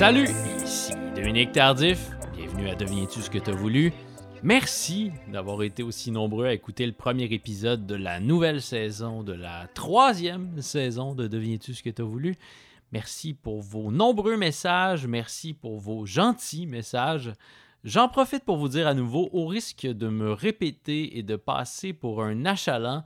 Salut, ici Dominique Tardif. Bienvenue à Deviens-tu ce que t'as voulu? Merci d'avoir été aussi nombreux à écouter le premier épisode de la nouvelle saison, de la troisième saison de Deviens-tu ce que t'as voulu. Merci pour vos nombreux messages, merci pour vos gentils messages. J'en profite pour vous dire à nouveau, au risque de me répéter et de passer pour un achalant,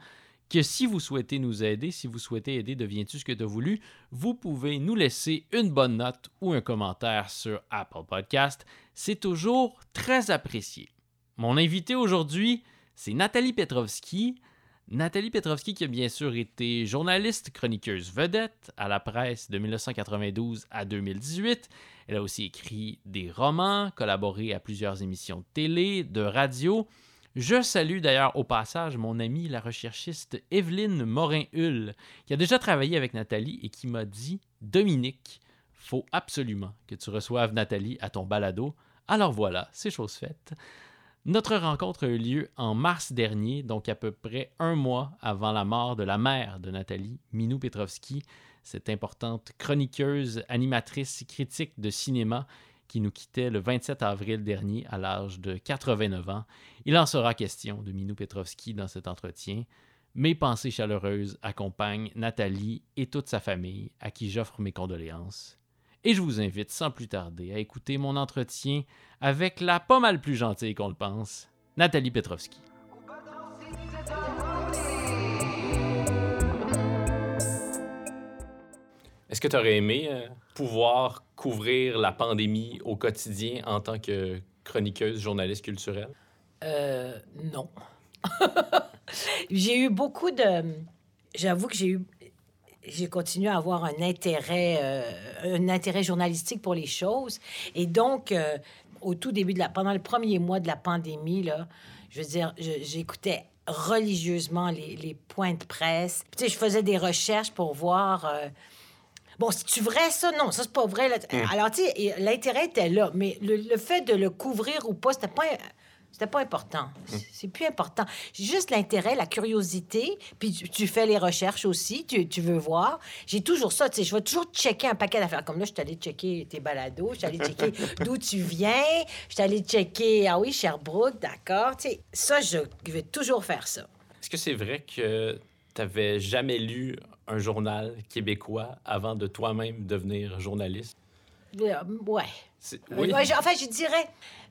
que si vous souhaitez nous aider, si vous souhaitez aider Deviens-tu ce que tu as voulu, vous pouvez nous laisser une bonne note ou un commentaire sur Apple Podcast. C'est toujours très apprécié. Mon invité aujourd'hui, c'est Nathalie Petrovski. Nathalie Petrovski qui a bien sûr été journaliste, chroniqueuse vedette à la presse de 1992 à 2018. Elle a aussi écrit des romans, collaboré à plusieurs émissions de télé, de radio. Je salue d'ailleurs au passage mon amie la recherchiste Evelyne Morin-Hull, qui a déjà travaillé avec Nathalie et qui m'a dit Dominique, faut absolument que tu reçoives Nathalie à ton balado. Alors voilà, c'est chose faite. Notre rencontre a eu lieu en mars dernier, donc à peu près un mois avant la mort de la mère de Nathalie, Minou Petrovski, cette importante chroniqueuse, animatrice, critique de cinéma qui nous quittait le 27 avril dernier à l'âge de 89 ans. Il en sera question de Minou Petrovski dans cet entretien. Mes pensées chaleureuses accompagnent Nathalie et toute sa famille, à qui j'offre mes condoléances. Et je vous invite sans plus tarder à écouter mon entretien avec la pas mal plus gentille qu'on le pense, Nathalie Petrovski. Est-ce que tu aurais aimé euh, pouvoir couvrir la pandémie au quotidien en tant que chroniqueuse, journaliste culturelle? Euh, non. j'ai eu beaucoup de. J'avoue que j'ai eu. J'ai continué à avoir un intérêt, euh, un intérêt journalistique pour les choses. Et donc, euh, au tout début de la, pendant le premier mois de la pandémie, là, je veux dire, j'écoutais religieusement les, les points de presse. Tu sais, je faisais des recherches pour voir. Bon, c'est-tu vrai, ça? Non, ça, c'est pas vrai. là. Alors, tu sais, l'intérêt était là, mais le, le fait de le couvrir ou pas, c'était pas... C'était pas important. C'est plus important. Juste l'intérêt, la curiosité, puis tu, tu fais les recherches aussi, tu, tu veux voir. J'ai toujours ça, tu sais, je vais toujours checker un paquet d'affaires. Comme là, je suis allée checker tes balados, je suis allée checker d'où tu viens, je suis allée checker, ah oui, Sherbrooke, d'accord. Tu sais, ça, je vais toujours faire ça. Est-ce que c'est vrai que tu n'avais jamais lu un journal québécois avant de toi-même devenir journaliste? Euh, Ouais. Euh, Oui. ouais, je- enfin, je dirais,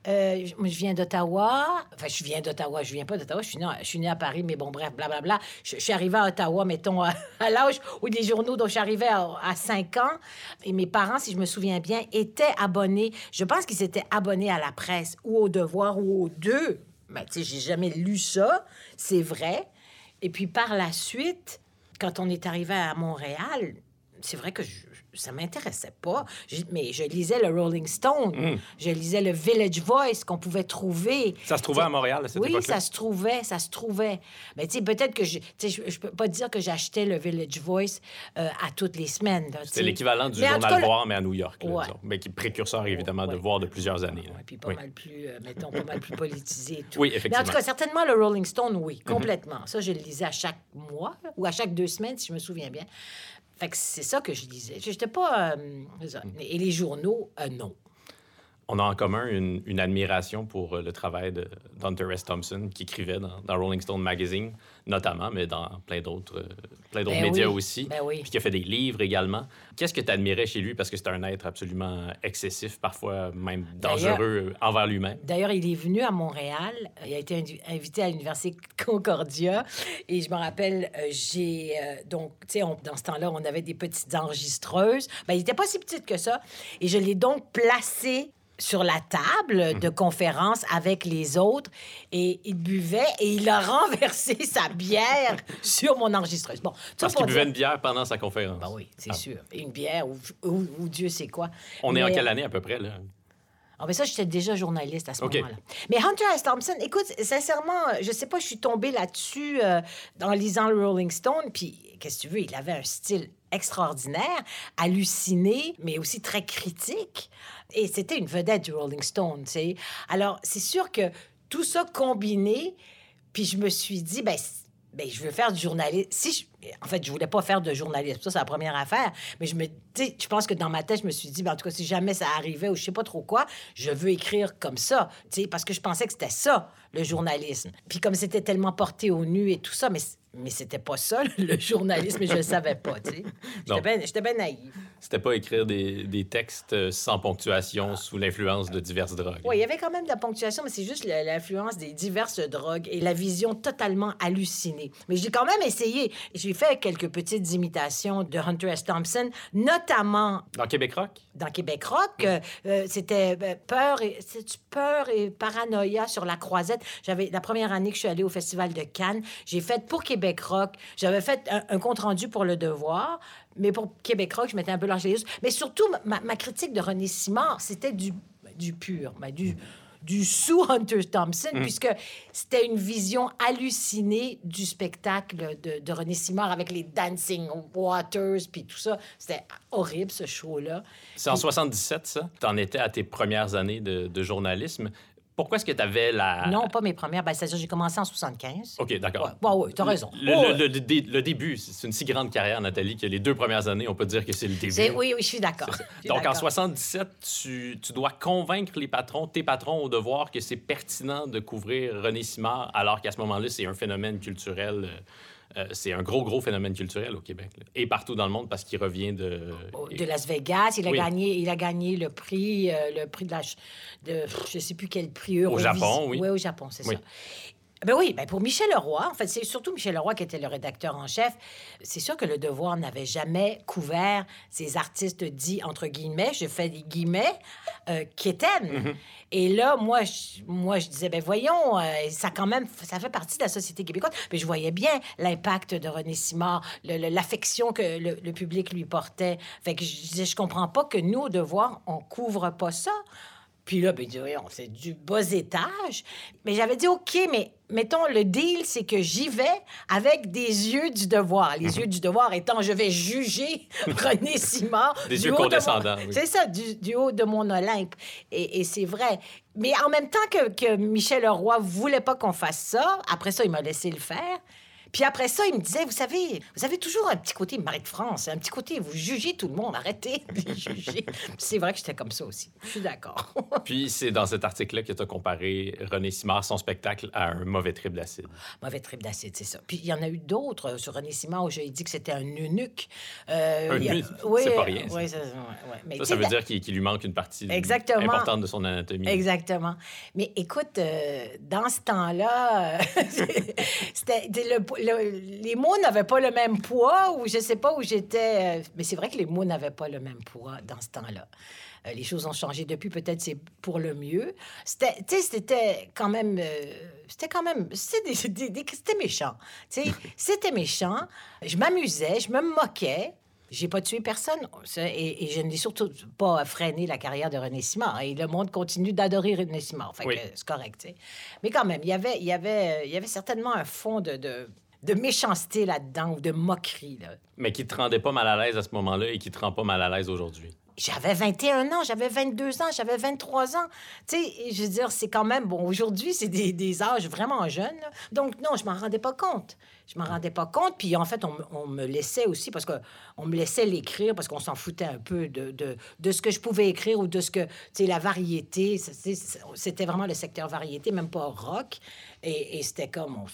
euh, je, viens d'Ottawa. Enfin, je viens d'Ottawa. Je viens pas d'Ottawa. Je suis née, je suis à Paris, mais bon, bref, blablabla. Je, je suis arrivée à Ottawa, mettons, à, à l'âge où des journaux dont je suis arrivée à, à 5 ans. Et mes parents, si je me souviens bien, étaient abonnés. Je pense qu'ils étaient abonnés à la presse ou au Devoir ou aux deux. Mais tu sais, j'ai jamais lu ça. C'est vrai. Et puis par la suite, quand on est arrivé à Montréal, c'est vrai que je- ça m'intéressait pas. Mais je lisais le Rolling Stone, je lisais le Village Voice qu'on pouvait trouver. Mm. Ça se trouvait à Montréal à cette oui, ça se trouvait, ça se trouvait. Mais tu sais, peut-être que je, je, peux pas dire que j'achetais le Village Voice euh, à toutes les semaines. C'est l'équivalent du Mais journal cas, Voir, mais à New York. là, Ouais. disons. mais qui est précurseur, évidemment, de. Voir de plusieurs années. Ouais, puis pas Oui. mal plus, euh, mettons, pas mal plus politisé et tout. Oui, Mais en effectivement. tout cas, certainement le Rolling Stone, oui, complètement. Ça, je le lisais à chaque mois ou à chaque deux semaines, si je me souviens bien. Fait que c'est ça que je lisais. J'étais pas... euh, ça. Et les journaux, euh, non. On a en commun une, une admiration pour euh, le travail de d'Hunter S. Thompson, qui écrivait dans, dans Rolling Stone Magazine, notamment, mais dans plein d'autres euh, plein d'autres Ben médias oui, aussi. ben oui. Puis qui a fait des livres également. Qu'est-ce que tu admirais chez lui? Parce que c'est un être absolument excessif, parfois même dangereux envers lui-même. D'ailleurs, il est venu à Montréal. Il a été invité à l'Université Concordia. Et je me rappelle, euh, j'ai... euh, donc, tu sais, dans ce temps-là, on avait des petites enregistreuses. Ben, il n'était pas si petite que ça. Et je l'ai donc placé sur la table de conférence avec les autres et il buvait et il a renversé sa bière sur mon enregistreuse. Bon, Parce qu'il buvait une bière pendant sa conférence. Ben oui, c'est Ah. sûr. Une bière ou, ou- ou Dieu sait quoi. On est en quelle année à peu près, là? ah, mais ça, j'étais déjà journaliste à ce moment-là. Mais Hunter S. Thompson, écoute, sincèrement, je sais pas, je suis tombée là-dessus euh, en lisant le Rolling Stone. Puis, qu'est-ce que tu veux, il avait un style extraordinaire, halluciné, mais aussi très critique. Et c'était une vedette du Rolling Stone, tu sais. Alors, c'est sûr que tout ça combiné, puis je me suis dit, ben, ben, je veux faire du journalisme. Si En fait, je voulais pas faire de journalisme. Ça, c'est la première affaire. Mais je me... sais, je pense que dans ma tête, je me suis dit, ben, en tout cas, si jamais ça arrivait ou je sais pas trop quoi, je veux écrire comme ça. Tu sais, parce que je pensais que c'était ça, le journalisme. Puis comme c'était tellement porté au nu et tout ça, mais, mais c'était pas ça, le journalisme, et je le savais pas, tu sais. J'étais bien bien naïve. C'était pas écrire des, des textes euh, sans ponctuation sous l'influence de diverses drogues. Oui, il y avait quand même de la ponctuation, mais c'est juste l'influence des diverses drogues et la vision totalement hallucinée. Mais j'ai quand même essayé. J'ai fait quelques petites imitations de Hunter S. Thompson, notamment Dans Québec Rock? dans Québec Rock. euh, euh, C'était peur et peur et paranoïa sur la croisette? J'avais la première année que je suis allée au Festival de Cannes, j'ai fait pour Québec Rock. J'avais fait un, un compte rendu pour le Devoir, mais pour Québec Rock, je m'étais un peu lâché. Mais surtout, ma, ma critique de René Simard, c'était du du pur, ben, du du sous Hunter Thompson, puisque c'était une vision hallucinée du spectacle de, de René Simard avec les Dancing Waters, puis tout ça. C'était horrible, ce show-là. C'est en 77, ça? T'en étais à tes premières années de, de journalisme. Pourquoi est-ce que tu avais la... Non, pas mes premières. Ben, c'est-à-dire, j'ai commencé en 75. OK, d'accord. Ouais, ouais, ouais, t'as raison. Le, Oh, le- le- le dé- le début, c'est une si grande carrière, Nathalie, que les deux premières années, on peut dire que c'est le début. Oui, oui, je suis d'accord. Donc, en d'accord. 77, tu, tu dois convaincre les patrons, tes patrons au devoir, que c'est pertinent de couvrir René Simard, alors qu'à ce moment-là, c'est un phénomène culturel. euh, euh, c'est un gros, gros phénomène culturel au Québec. là. Et partout dans le monde, parce qu'il revient de... de Las Vegas. Il a, Oui. gagné, il a gagné le prix, euh, le prix de la... ch- De, je sais plus quel prix. Eurovis- Japon, oui. Oui, au Japon, c'est Oui. ça. Ben oui, ben pour Michel Leroy, en fait, c'est surtout Michel Leroy qui était le rédacteur en chef. C'est sûr que Le Devoir n'avait jamais couvert ces artistes dits, entre guillemets, je fais des guillemets, euh, quétaines. Mm-hmm. Et là, moi je, moi, je disais, ben voyons, euh, ça quand même, ça fait partie de la société québécoise. Puis je voyais bien l'impact de René Simard, l'affection que le, le public lui portait. Fait que je disais, je comprends pas que nous, au Devoir, on couvre pas ça. Puis là, ben, c'est du bas étage. Mais j'avais dit, OK, mais mettons, le deal, c'est que j'y vais avec des yeux du devoir. Les yeux du devoir étant, je vais juger René Simard. Des du yeux mon- condescendants, oui. C'est ça, du, du haut de mon Olympe. Et, et c'est vrai. Mais en même temps que, que Michel Leroy voulait pas qu'on fasse ça, après ça, il m'a laissé le faire. Puis après ça, il me disait, vous savez, vous avez toujours un petit côté Marie de France, un petit côté, vous jugez tout le monde, arrêtez de juger. c'est vrai que j'étais comme ça aussi. Je suis d'accord. Puis c'est dans cet article-là que tu as comparé René Simard, son spectacle, à un mauvais trip d'acide. Mauvais trip d'acide, c'est ça. Puis il y en a eu d'autres euh, sur René Simard où j'ai dit que c'était un eunuque. Euh, Un a- eunuque? Oui, C'est pas rien, ça. oui, ça, ouais, ouais. Mais Ça, tu ça sais, veut la- dire qu'il lui manque une partie Exactement. importante de son anatomie. Exactement. Mais écoute, euh, dans ce temps-là, c'était le- le- les mots n'avaient pas le même poids ou je sais pas où j'étais. euh, mais c'est vrai que les mots n'avaient pas le même poids dans ce temps-là. Euh, les choses ont changé depuis, peut-être c'est pour le mieux. C'était, tu sais, c'était quand même, euh, c'était quand même, c'était méchant. Tu sais, c'était méchant. Je m'amusais, je me moquais. J'ai pas tué personne et, et je n'ai surtout pas freiné la carrière de René Simard. Et le monde continue d'adorer René Simard. Fait Oui. c'est correct, tu sais. Mais quand même, il y avait, il y avait, y avait certainement un fond de, de, de méchanceté là-dedans ou de moquerie. Là. Mais qui te rendait pas mal à l'aise à ce moment-là et qui te rend pas mal à l'aise aujourd'hui. J'avais 21 ans, j'avais 22 ans, j'avais 23 ans. Tu sais, je veux dire, c'est quand même, bon, aujourd'hui, c'est des, des âges vraiment jeunes. là. Donc, non, je m'en rendais pas compte. Je m'en rendais pas compte. Puis, en fait, on, me- laissait aussi, parce qu'on me laissait l'écrire, parce qu'on s'en foutait un peu de, de, de ce que je pouvais écrire ou de ce que, tu sais, la variété. C'était vraiment le secteur variété, même pas rock. Et, c'était comme, on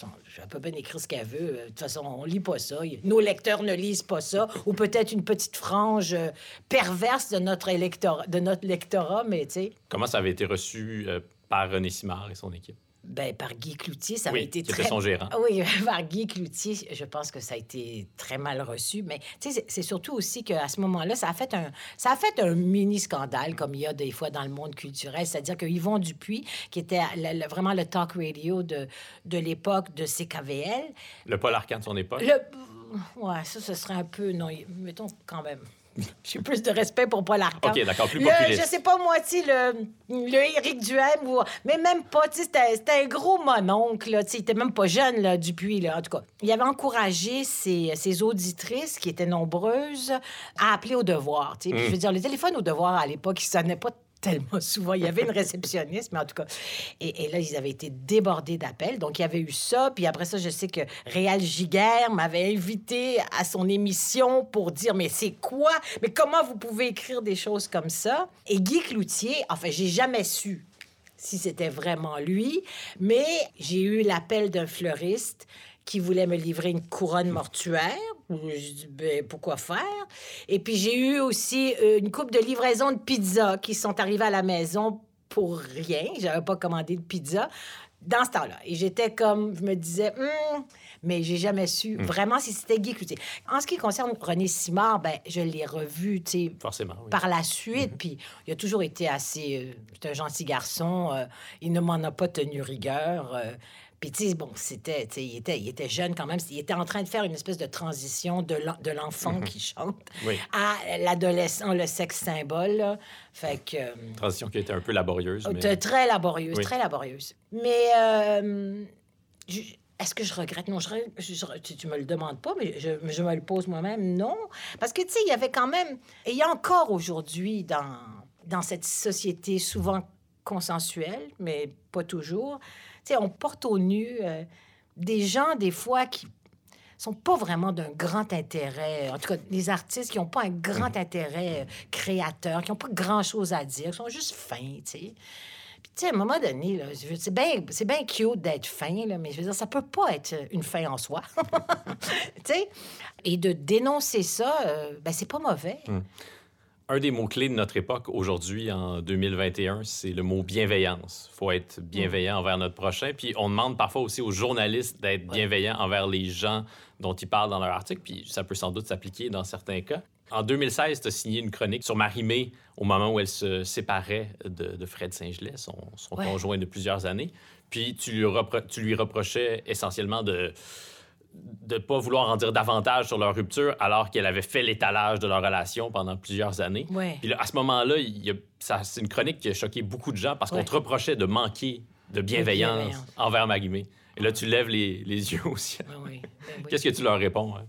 elle peut bien écrire ce qu'elle veut. De toute façon, on lit pas ça. Nos lecteurs ne lisent pas ça. Ou peut-être une petite frange euh, perverse de notre, électorat, de notre lectorat, mais tu sais, Comment ça avait été reçu euh, par René Simard et son équipe? Ben, par Guy Cloutier, ça Oui, avait été très... son gérant. Oui, par Guy Cloutier, je pense que ça a été très mal reçu. Mais tu sais, c'est- surtout aussi qu'à ce moment-là, ça a fait un, ça a fait un mini scandale, comme il y a des fois dans le monde culturel. C'est-à-dire que Yvon Dupuis, qui était le- le- vraiment le talk radio de, de l'époque de CKVL, Le Paul Arcand de son époque? le... Ouais, ça, ce serait un peu... Non, mettons quand même... J'ai plus de respect pour Paul Arcand. OK, d'accord, plus Le- populiste. je sais pas, moi, tu le, le Éric Duhem, ou, mais même pas, tu sais, c'était un gros mononcle, tu sais, il était même pas jeune, là, Dupuis, là, en tout cas. Il avait encouragé ses, ses auditrices, qui étaient nombreuses, à appeler au devoir, tu sais. Puis, Mm. je veux dire, le téléphone au devoir, à l'époque, il sonnait pas tellement souvent. Il y avait une réceptionniste, mais en tout cas. Et, là, ils avaient été débordés d'appels. Donc, il y avait eu ça. Puis après ça, je sais que Réal Giguère m'avait invité à son émission pour dire Mais c'est quoi? Mais comment vous pouvez écrire des choses comme ça? Et Guy Cloutier, enfin, j'ai jamais su si c'était vraiment lui, mais j'ai eu l'appel d'un fleuriste qui voulait me livrer une couronne mortuaire. Je dis, ben, pourquoi faire? Et puis, j'ai eu aussi euh, une coupe de livraison de pizza qui sont arrivées à la maison pour rien. J'avais pas commandé de pizza dans ce temps-là. Et j'étais comme, je me disais, hum, mais j'ai jamais su hmm. vraiment si c'était Guy Cloutier. En ce qui concerne René Simard, ben, je l'ai revu, tu sais, Forcément, par la suite. Hmm. Puis il a toujours été assez... Euh, c'est un gentil garçon. Euh, il ne m'en a pas tenu rigueur. Puis, tu sais, bon, c'était, tu il était, il était jeune quand même. Il était en train de faire une espèce de transition de l'enfant mhm. qui chante à l'adolescent, le sexe symbole. Fait que... Euh, transition qui était un peu laborieuse. Mais... Très laborieuse, très laborieuse. Mais euh, est-ce que je regrette? Non, je, tu, me le demandes pas, mais je, je me le pose moi-même. Non. Parce que, tu sais, il y avait quand même... Et il y a encore aujourd'hui dans, dans cette société souvent consensuelle, mais pas toujours on porte au nu euh, des gens, des fois, qui sont pas vraiment d'un grand intérêt. En tout cas, les artistes qui n'ont pas un grand intérêt euh, créateur, qui n'ont pas grand-chose à dire, qui sont juste fins, tu sais. À un moment donné, c'est bien, bien cute d'être fin, mais je veux dire, ça peut pas être une fin en soi. tu sais? Et de dénoncer ça, euh, ben, c'est pas mauvais. Hum un des mots-clés de notre époque aujourd'hui, en 2021, c'est le mot bienveillance. Il faut être bienveillant envers notre prochain. Puis on demande parfois aussi aux journalistes d'être bienveillants envers les gens dont ils parlent dans leur article. Puis ça peut sans doute s'appliquer dans certains cas. En 2016, tu as signé une chronique sur Marie-Mé au moment où elle se séparait de, Fred Saint-Gelais, son, conjoint de plusieurs années. Puis tu lui, tu lui reprochais essentiellement de de ne pas vouloir en dire davantage sur leur rupture alors qu'elle avait fait l'étalage de leur relation pendant plusieurs années. Puis là, à ce moment-là, c'est une chronique qui a choqué beaucoup de gens parce qu'on te reprochait de manquer de bienveillance, envers Marimé. Et là, tu lèves les, les yeux au ciel. Ben Qu'est-ce que tu leur réponds? Hein?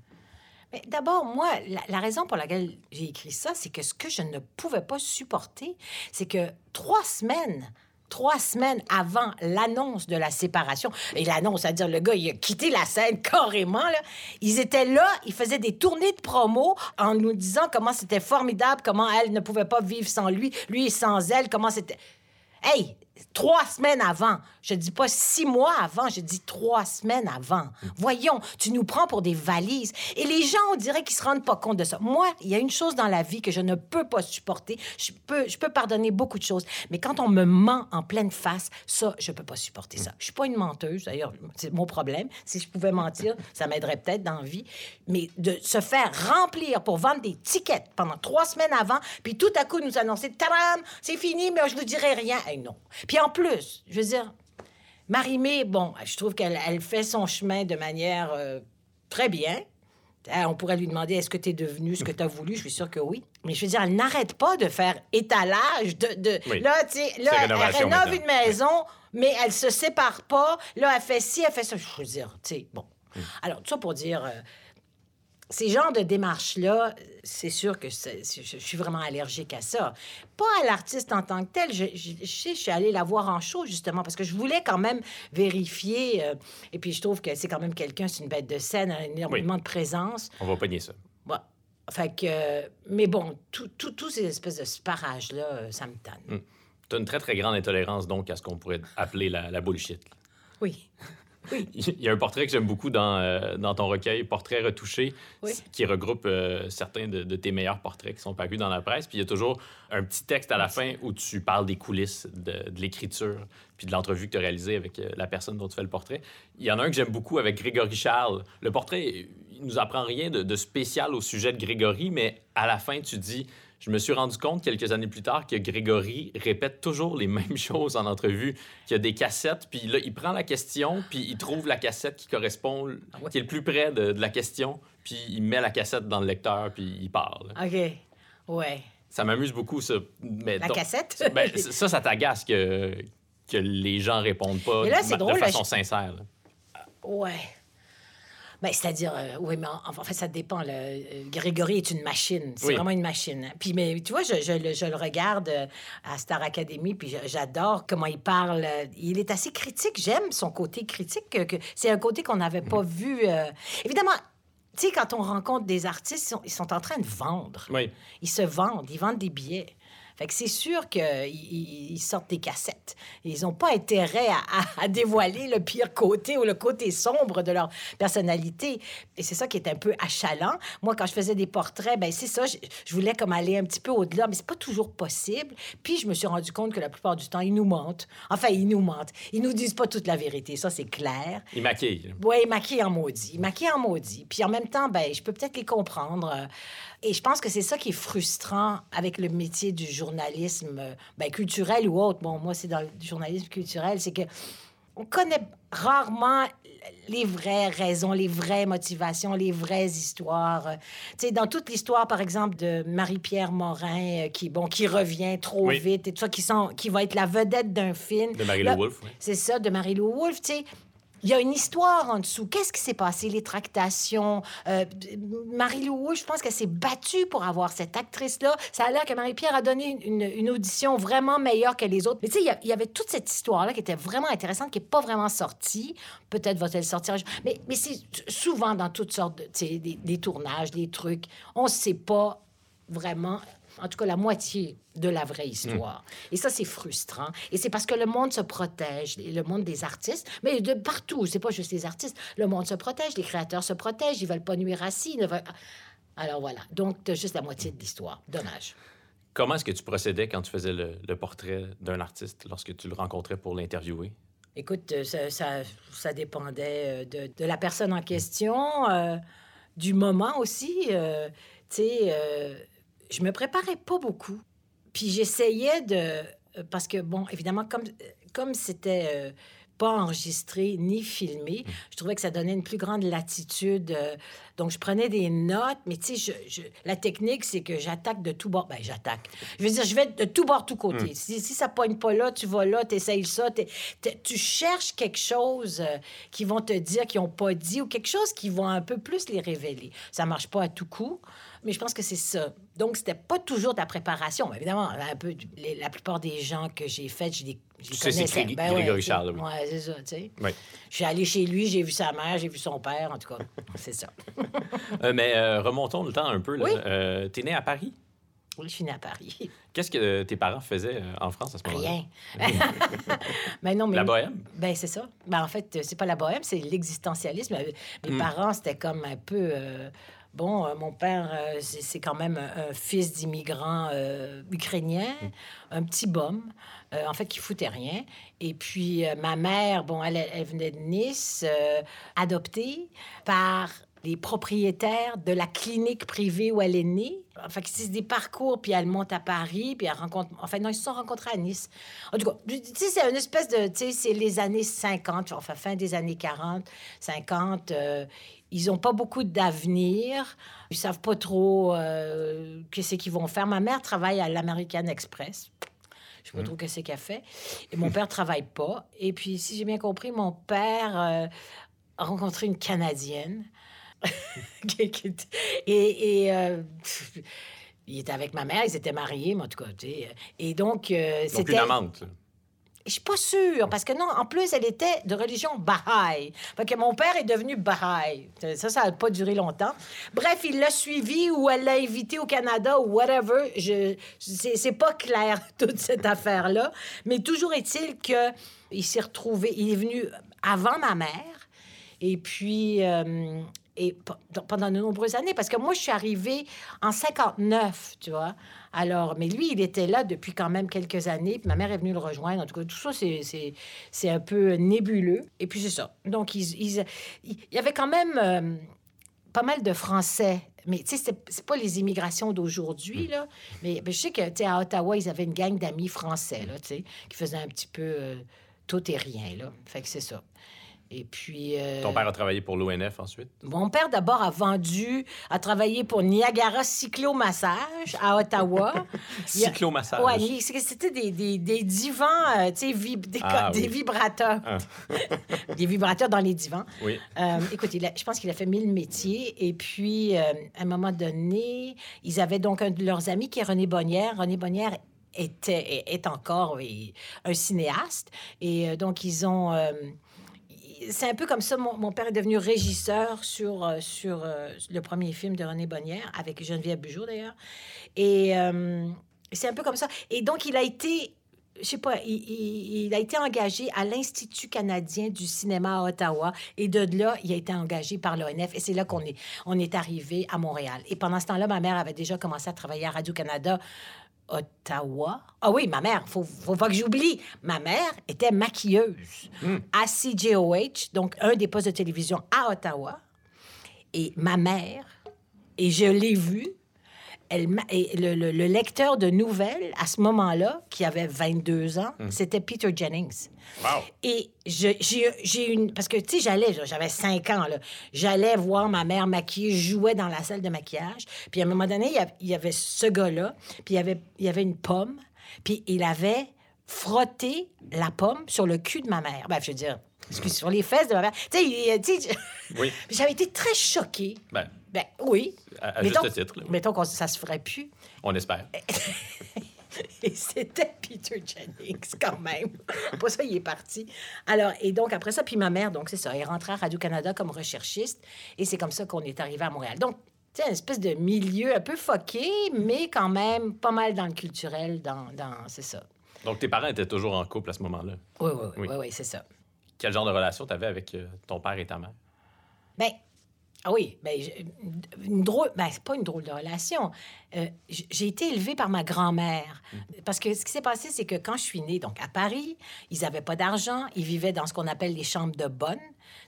D'abord, moi, la, raison pour laquelle j'ai écrit ça, c'est que ce que je ne pouvais pas supporter, c'est que trois semaines trois semaines avant l'annonce de la séparation. Et l'annonce, c'est-à-dire le gars, il a quitté la scène carrément. Là. Ils étaient là, ils faisaient des tournées de promo en nous disant comment c'était formidable, comment elle ne pouvait pas vivre sans lui, lui sans elle, comment c'était... Hey, trois semaines avant. Je dis pas six mois avant, je dis trois semaines avant. Voyons, tu nous prends pour des valises. Et les gens, on dirait qu'ils se rendent pas compte de ça. Moi, il y a une chose dans la vie que je ne peux pas supporter. Je peux, je peux pardonner beaucoup de choses. Mais quand on me ment en pleine face, ça, je peux pas supporter ça. Je suis pas une menteuse, d'ailleurs, c'est mon problème. Si je pouvais mentir, ça m'aiderait peut-être dans la vie. Mais de se faire remplir pour vendre des tickets pendant trois semaines avant, puis tout à coup nous annoncer, tadam, c'est fini, mais je vous dirai rien. non. Puis en plus, je veux dire, Marie-Mé, bon, je trouve qu'elle elle fait son chemin de manière euh, très bien. Hein, on pourrait lui demander est-ce que tu es devenu ce que tu as voulu? Je suis sûre que oui. Mais je veux dire, elle n'arrête pas de faire étalage. De, de... Là, tu sais, là, elle rénove une maison, mais elle se sépare pas. Là, elle fait ci, elle fait ça. Je veux dire, tu sais, bon. Hmm. Alors, tout ça pour dire, euh, ces genres de démarches-là, c'est sûr que je, suis vraiment allergique à ça. Pas à l'artiste en tant que tel. Je, je, je, suis allée la voir en show, justement, parce que je voulais quand même vérifier. Euh, et puis, je trouve que c'est quand même quelqu'un, c'est une bête de scène, un énormément de présence. On va pogner ça. Fait que... Mais bon, tous ces espèces de sparages-là, euh, ça me tanne. Hmm. Tu as une très, très grande intolérance, donc, à ce qu'on pourrait appeler la, la bullshit. Oui. Il y a un portrait que j'aime beaucoup dans, euh, dans ton recueil, Portrait retouché, qui regroupe euh, certains de, tes meilleurs portraits qui sont parus dans la presse. Puis il y a toujours un petit texte à la fin où tu parles des coulisses de, l'écriture puis de l'entrevue que tu as réalisée avec euh, la personne dont tu fais le portrait. Il y en a un que j'aime beaucoup avec Grégory Charles. Le portrait, il nous apprend rien de, de spécial au sujet de Grégory, mais à la fin, tu dis je me suis rendu compte quelques années plus tard que Grégory répète toujours les mêmes choses en entrevue, qu'il y a des cassettes, puis là, il prend la question, puis il trouve la cassette qui correspond, ah qui est le plus près de, la question, puis il met la cassette dans le lecteur, puis il parle. OK. Ouais. Ça m'amuse beaucoup, ça. Mais la cassette? ben, ça, ça t'agace que, que les gens répondent pas de façon sincère. Ouais. Ben, c'est-à-dire, euh, oui, mais en, en fait, ça dépend. Euh, Grégory est une machine. C'est Oui. vraiment une machine. Puis, mais tu vois, je, je le- je le regarde euh, à Star Academy, puis j'adore comment il parle. Il est assez critique. J'aime son côté critique. que- que c'est un côté qu'on n'avait pas vu. euh. Évidemment, tu sais, quand on rencontre des artistes, ils sont, ils sont en train de vendre. Oui. Ils se vendent, ils vendent des billets. Fait que c'est sûr qu'ils ils sortent des cassettes. Ils n'ont pas intérêt à, à- à dévoiler le pire côté ou le côté sombre de leur personnalité. Et c'est ça qui est un peu achalant. Moi, quand je faisais des portraits, ben c'est ça, je, je voulais comme aller un petit peu au-delà, mais c'est pas toujours possible. Puis je me suis rendu compte que la plupart du temps, ils nous mentent. Enfin, ils nous mentent. Ils nous disent pas toute la vérité, ça c'est clair. Il maquille. Oui, maquillé en maudit. Maquillé en maudit. Puis en même temps, ben, je peux peut-être les comprendre. euh, Et je pense que c'est ça qui est frustrant avec le métier du journalisme euh, ben, culturel ou autre. Bon, moi, c'est dans le journalisme culturel, c'est que on connaît rarement les vraies raisons, les vraies motivations, les vraies histoires. Euh, Tu sais, dans toute l'histoire, par exemple, de Marie-Pierre Morin, euh, qui, bon, qui revient trop Oui. vite et tout ça, qui, sont, qui va être la vedette d'un film. De Marie-Lou Wolfe, oui. c'est ça, de Marie-Lou Wolfe, tu sais. Il y a une histoire en dessous. Qu'est-ce qui s'est passé? Les tractations. Euh, Marie-Lou je pense qu'elle s'est battue pour avoir cette actrice-là. Ça a l'air que Marie-Pierre a donné une, audition vraiment meilleure que les autres. Mais tu sais, il y avait toute cette histoire-là qui était vraiment intéressante, qui n'est pas vraiment sortie. Peut-être va-t-elle sortir. Mais, mais c'est souvent dans toutes sortes de... Des tournages, des trucs. On ne sait pas vraiment, en tout cas la moitié de la vraie histoire. Et ça, c'est frustrant. Et c'est parce que le monde se protège, le monde des artistes, mais de partout, c'est pas juste les artistes. Le monde se protège, les créateurs se protègent, ils veulent pas nuire à ci. ils ne veulent- Alors voilà. Donc, tu as juste la moitié de l'histoire. Dommage. Comment est-ce que tu procédais quand tu faisais le, le portrait d'un artiste lorsque tu le rencontrais pour l'interviewer? Écoute, euh, ça, ça, ça dépendait euh, de, de la personne en question, euh, du moment aussi. euh, tu sais, euh, je me préparais pas beaucoup. Puis j'essayais de... euh, Parce que, bon, évidemment, comme comme c'était euh, pas enregistré ni filmé, je trouvais que ça donnait une plus grande latitude. euh, donc, je prenais des notes, mais tu sais, je, je- la technique, c'est que j'attaque de tout bord. Ben, j'attaque. Je veux dire, je vais de tout bord, tout côté. Si, si ça pogne pas là, tu vas là, tu essayes ça. t'es- t'es- tu cherches quelque chose euh, qui vont te dire qu'ils n'ont pas dit ou quelque chose qui vont un peu plus les révéler. Ça marche pas à tout coup, mais je pense que c'est ça. Donc, c'était pas toujours ta préparation. Mais évidemment, un peu, les- la plupart des gens que j'ai faits, je les, Tu sais, c'est Ben Grégory. Charles, oui. Ouais, c'est ça, tu sais. Oui. Je suis allée chez lui, j'ai vu sa mère, j'ai vu son père, en tout cas. C'est ça. Euh, mais euh, remontons le temps un peu. Là. Oui. Euh, T'es né à Paris? Oui, je suis née à Paris. Qu'est-ce que tes parents faisaient euh, en France à ce moment-là? Rien. mais non, mais... La bohème? Ben, c'est ça. Ben, en fait, c'est pas la bohème, c'est l'existentialisme. Mes Mm. parents, c'était comme un peu. Bon, euh, mon père, euh, c'est quand même un, fils d'immigrants euh, ukrainiens, Mm. un petit bum, euh, en fait, qui foutait rien. Et puis, ma mère, bon, elle, elle venait de Nice, adoptée par les propriétaires de la clinique privée où elle est née. Enfin, c'est des parcours, puis elle monte à Paris, puis elle rencontre... Enfin, non, ils se sont rencontrés à Nice. En tout cas, tu sais, c'est une espèce de... Tu sais, c'est les années 50, enfin, fin des années 40, 50. euh, ils n'ont pas beaucoup d'avenir. Ils savent pas trop euh, qu'est-ce qu'ils vont faire. Ma mère travaille à l'American Express. Je sais pas trop qu'est-ce qu'elle fait. Et mon père travaille pas. Et puis, si j'ai bien compris, mon père euh, a rencontré une Canadienne. Et et, euh, il était avec ma mère, ils étaient mariés, mais en tout cas, tu sais. Et donc, euh, Donc c'était... une amante. Je suis pas sûre, parce que non, en plus, elle était de religion Baha'i. Fait que mon père est devenu Baha'i. Ça, ça n'a pas duré longtemps. Bref, il l'a suivi ou elle l'a invité au Canada ou whatever. Je, c'est, pas clair, toute cette affaire-là. Mais toujours est-il que il s'est retrouvé... Il est venu avant ma mère. Et puis... euh, et pe- pendant de nombreuses années, parce que moi, je suis arrivée en 59, tu vois. Alors, mais lui, il était là depuis quand même quelques années. Puis ma mère est venue le rejoindre. En tout cas, tout ça, c'est, un peu nébuleux. Et puis, c'est ça. Donc, il y avait quand même euh, pas mal de Français. Mais, tu sais, c'est, pas les immigrations d'aujourd'hui, là. Mais, je sais que, tu à Ottawa, ils avaient une gang d'amis français, là, tu sais, qui faisaient un petit peu euh, tout et rien, là. Fait que c'est ça. Et puis. euh, Ton père a travaillé pour l'ONF ensuite? Mon père, d'abord, a vendu, a travaillé pour Niagara Cyclomassage à Ottawa. A- Cyclomassage. C'est que c'était des, des, des divans, euh, tu sais, vib- des, Ah, des oui. vibrateurs. Ah. des vibrateurs dans les divans. Oui. Euh, écoute, a- je pense qu'il a fait mille métiers. Et puis, à un moment donné, ils avaient donc un de leurs amis qui est René Bonnière. René Bonnière était, est, encore oui, un cinéaste. Et donc, ils ont... c'est un peu comme ça, mon, père est devenu régisseur sur, euh, sur euh, le premier film de René Bonnière, avec Geneviève Bugeaud d'ailleurs. Et euh, c'est un peu comme ça. Et donc, il a été, je sais pas, il, il- il a été engagé à l'Institut canadien du cinéma à Ottawa. Et de là, il a été engagé par l'ONF. Et c'est là qu'on est, on est arrivé à Montréal. Et pendant ce temps-là, ma mère avait déjà commencé à travailler à Radio-Canada. Ottawa. Ah oui, ma mère, faut, faut pas que j'oublie. Ma mère était maquilleuse à CJOH, donc un des postes de télévision à Ottawa. Et ma mère, et je l'ai vue, elle m'a- et le, le- le lecteur de nouvelles, à ce moment-là, qui avait 22 ans, c'était Peter Jennings. Wow. Et j'ai une... Parce que, tu sais, j'allais, j'avais 5 ans, là. J'allais voir ma mère maquiller, je jouais dans la salle de maquillage. Puis à un moment donné, il y a- il y avait ce gars-là, puis il y avait, il y avait une pomme, puis il avait frotté la pomme sur le cul de ma mère. Bref, je veux dire, excuse, sur les fesses de ma mère. Tu sais, Oui. J'avais été très choquée. Ben, Ben oui. à, à Mettons- juste titre, là. Mettons que ça se ferait plus. on espère. Et c'était Peter Jennings, quand même. Pour ça, il est parti. Alors, et donc, après ça, puis ma mère, donc, c'est ça, est rentrée à Radio-Canada comme recherchiste. Et c'est comme ça qu'on est arrivé à Montréal. Donc, tu sais, une espèce de milieu un peu foqué, mais quand même pas mal dans le culturel, dans... dans c'est ça. Donc, tes parents étaient toujours en couple à ce moment-là? Oui, oui, oui, Oui. oui, oui, c'est ça. Quel genre de relation tu avais avec euh, ton père et ta mère? Ben, ah oui, ben, une drôle, ben, c'est pas une drôle de relation. Euh, j'ai été élevée par ma grand-mère. Parce que ce qui s'est passé, c'est que quand je suis née, donc à Paris, ils avaient pas d'argent, ils vivaient dans ce qu'on appelle les chambres de bonne.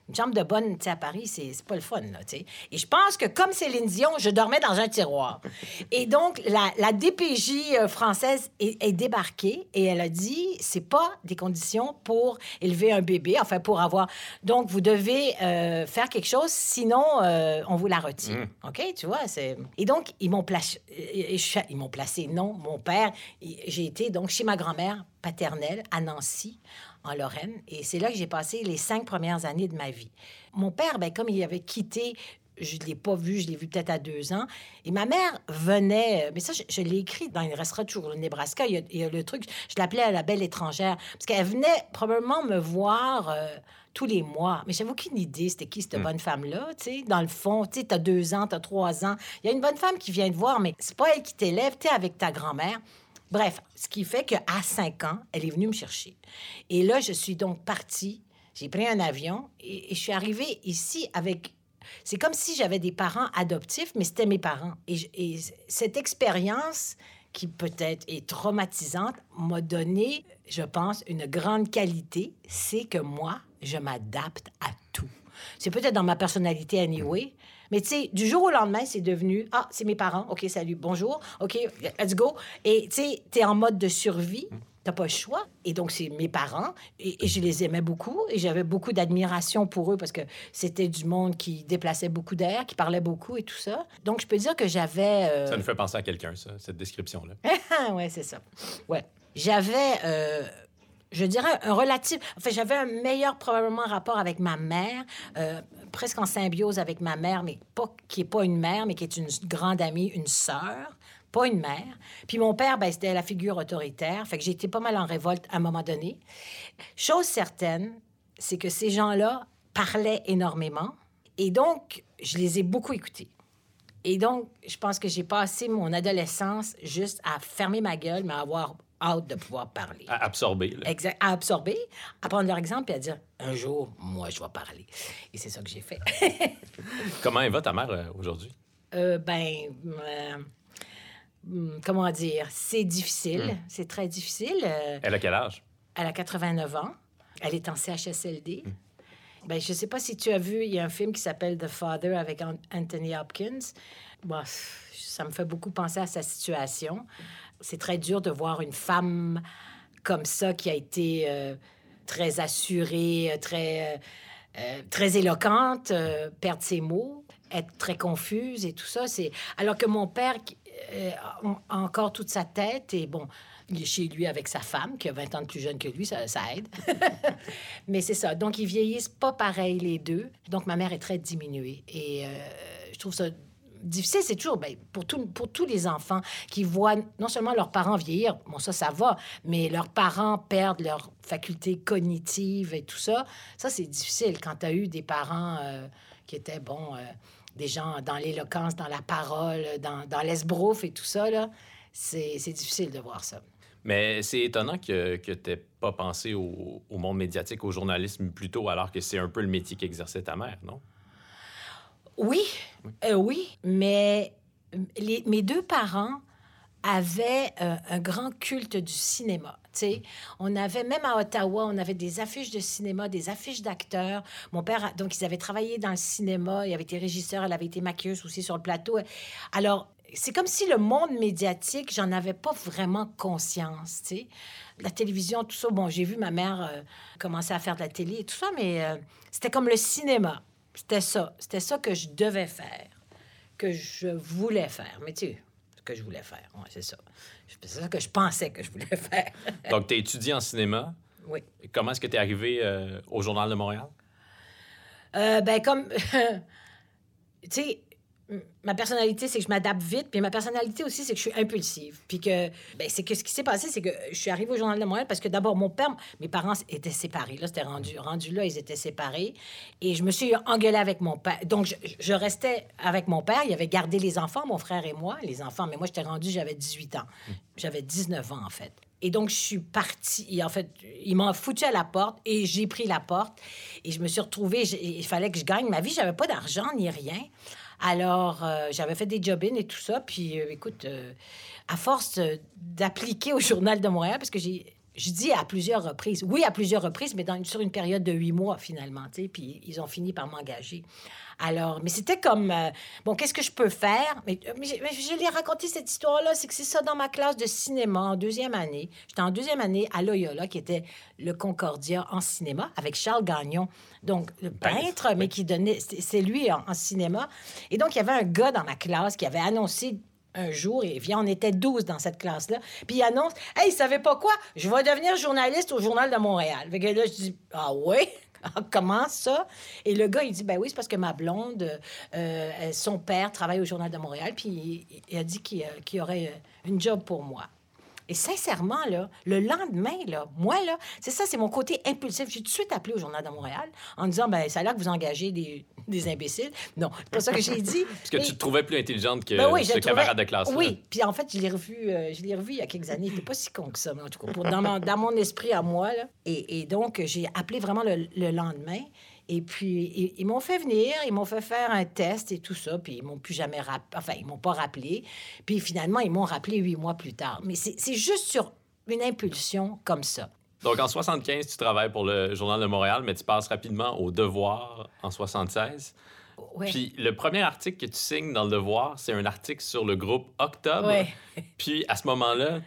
Une chambre de bonne, tu sais, à Paris, c'est pas le fun, là, tu sais. Et je pense que comme Céline Dion, je dormais dans un tiroir. Et donc, la, la DPJ euh, française est, est débarquée et elle a dit, c'est pas des conditions pour élever un bébé, enfin, pour avoir... Donc, vous devez euh, faire quelque chose, sinon, euh, on vous la retire. OK? Tu vois, c'est... Et donc, ils m'ont placé... Ils m'ont placé, non, mon père. J'ai été, donc, chez ma grand-mère paternelle à Nancy, en Lorraine. Et c'est là que j'ai passé les cinq premières années de ma vie. Mon père, ben, comme il avait quitté, je ne l'ai pas vu, je l'ai vu peut-être à deux ans. Et ma mère venait, mais ça, je, je l'ai écrit dans Il restera toujours le Nebraska. Il y a, il y a le truc, je l'appelais la belle étrangère, parce qu'elle venait probablement me voir. euh, tous les mois. Mais j'avais aucune idée c'était qui cette bonne femme-là, tu sais. Dans le fond, tu sais, t'as deux ans, t'as trois ans. Il y a une bonne femme qui vient te voir, mais c'est pas elle qui t'élève, t'es avec ta grand-mère. Bref, ce qui fait qu'à 5 ans, elle est venue me chercher. Et là, je suis donc partie. J'ai pris un avion et, je suis arrivée ici avec. C'est comme si j'avais des parents adoptifs, mais c'était mes parents. Et, et cette expérience, qui peut-être est traumatisante, m'a donné, je pense, une grande qualité. C'est que moi, je m'adapte à tout. C'est peut-être dans ma personnalité anyway, mais tu sais, du jour au lendemain, c'est devenu Ah, c'est mes parents, OK, salut, bonjour, OK, let's go. Et tu sais, t'es en mode de survie, t'as pas le choix. Et donc, c'est mes parents, et, et je les aimais beaucoup, et j'avais beaucoup d'admiration pour eux parce que c'était du monde qui déplaçait beaucoup d'air, qui parlait beaucoup et tout ça. Donc, je peux dire que j'avais. euh, Ça nous fait penser à quelqu'un, ça, cette description-là. ouais, c'est ça. Ouais. J'avais, euh, je dirais, un relatif. Enfin, j'avais un meilleur, probablement, rapport avec ma mère, euh, presque en symbiose avec ma mère, mais qui n'est pas une mère, mais qui est une grande amie, une sœur, pas une mère. Puis mon père, ben, c'était la figure autoritaire. Fait que été pas mal en révolte à un moment donné. Chose certaine, c'est que ces gens-là parlaient énormément. Et donc, je les ai beaucoup écoutés. Et donc, je pense que j'ai passé mon adolescence juste à fermer ma gueule, mais à avoir hâte de pouvoir parler. À absorber. là. Exact. À absorber, à prendre leur exemple et à dire un jour, moi, je vais parler. Et c'est ça que j'ai fait. Comment elle va ta mère euh, aujourd'hui? Euh, ben, euh, hum, comment dire, c'est difficile. C'est très difficile. Euh, Elle a quel âge? elle a 89 ans. Elle est en CHSLD. Ben, je ne sais pas si tu as vu, il y a un film qui s'appelle The Father avec An- Anthony Hopkins. Bon, ça me fait beaucoup penser à sa situation. C'est très dur de voir une femme comme ça qui a été euh, très assurée, euh, très... euh, très éloquente, perdre ses mots, être très confuse et tout ça. C'est alors que mon père a encore toute sa tête et bon, il est chez lui avec sa femme qui a 20 ans de plus jeune que lui, ça, ça aide. Mais c'est ça. Donc ils vieillissent pas pareil les deux. Donc ma mère est très diminuée et je trouve ça difficile, c'est toujours ben, pour, tous les enfants qui voient non seulement leurs parents vieillir, bon, ça, ça va, mais leurs parents perdent leurs facultés cognitives et tout ça. Ça, c'est difficile quand tu as eu des parents euh, qui étaient, bon, euh, des gens dans l'éloquence, dans la parole, dans, dans l'esbrouf et tout ça. C'est difficile de voir ça. Mais c'est étonnant que, tu pas pensé au, monde médiatique, au journalisme plus tôt, alors que c'est un peu le métier qu'exerçait ta mère, non? Oui, euh, oui, mais les, mes deux parents avaient euh, un grand culte du cinéma. sais, On avait, même à Ottawa, on avait des affiches de cinéma, des affiches d'acteurs. Mon père, donc, ils avaient travaillé dans le cinéma, il avait été régisseur, elle avait été maquilleuse aussi sur le plateau. Alors, c'est comme si le monde médiatique, j'en avais pas vraiment conscience, tu sais. La télévision, tout ça, bon, j'ai vu ma mère euh, commencer à faire de la télé et tout ça, mais c'était comme le cinéma. C'était ça. C'était ça que je devais faire, que je voulais faire. Mais tu sais, ce que je voulais faire, ouais, c'est ça. C'est ça que je pensais que je voulais faire. Donc, tu as étudié en cinéma. Oui. Comment est-ce que tu es arrivé euh, au Journal de Montréal? Euh, ben, comme. tu sais, ma personnalité, c'est que je m'adapte vite. Puis ma personnalité aussi, c'est que je suis impulsive. Puis que, ben, c'est que ce qui s'est passé, c'est que je suis arrivée au Journal de Montréal parce que d'abord, mon père, mes parents étaient séparés. Là, c'était rendu, rendu là, ils étaient séparés. Et je me suis engueulée avec mon père. Donc, je, restais avec mon père. Il avait gardé les enfants, mon frère et moi, les enfants. Mais moi, j'étais rendue, j'avais 18 ans. J'avais 19 ans, en fait. Et donc, je suis partie. Et en fait, il m'a foutu à la porte et j'ai pris la porte. Et je me suis retrouvée. Il fallait que je gagne ma vie. J'avais pas d'argent ni rien. Alors, euh, j'avais fait des job et tout ça. Puis, euh, écoute, euh, à force d'appliquer au Journal de Montréal, parce que j'ai. Je dis à plusieurs reprises, oui, à plusieurs reprises, mais sur une période de huit mois, finalement, puis ils ont fini par m'engager. Alors, mais c'était comme, euh, bon, qu'est-ce que je peux faire? Mais, euh, mais, je, l'ai raconté cette histoire-là, c'est que c'est ça dans ma classe de cinéma en deuxième année. J'étais en deuxième année à Loyola, qui était le Concordia en cinéma, avec Charles Gagnon, donc le peintre, mais qui donnait, c'est lui en, en cinéma. Et donc, il y avait un gars dans ma classe qui avait annoncé un jour, et vient, on était 12 dans cette classe-là, puis il annonce Hey, il savait pas quoi? Je vais devenir journaliste au Journal de Montréal. Fait que là, je dis Ah ouais Comment ça? Et le gars, il dit, ben oui, c'est parce que ma blonde, euh, son père travaille au Journal de Montréal, puis il, a dit qu'il y aurait une job pour moi. Et sincèrement, là, le lendemain, là, moi, là, c'est ça, c'est mon côté impulsif. J'ai tout de suite appelé au Journal de Montréal en disant, ben ça a l'air que vous engagez des, des imbéciles. Non, c'est pas ça que j'ai dit. Parce que tu te trouvais plus intelligente que ben oui, ce camarade de classe. Oui, puis en fait, je l'ai revu, euh, je l'ai revu il y a quelques années. Il n'était pas si con que ça, mais en tout cas, pour, dans, mon, dans, mon, esprit à moi. Là. Et, et donc, j'ai appelé vraiment le, le lendemain. Et puis, ils, m'ont fait venir, ils m'ont fait faire un test et tout ça, puis ils m'ont plus jamais rappelé, enfin, ils m'ont pas rappelé. Puis finalement, ils m'ont rappelé huit mois plus tard. Mais c'est juste sur une impulsion comme ça. Donc, en 75, tu travailles pour le Journal de Montréal, mais tu passes rapidement au Devoir en 76. Ouais. Puis le premier article que tu signes dans le Devoir, c'est un article sur le groupe Octobre. Ouais. Puis à ce moment-là,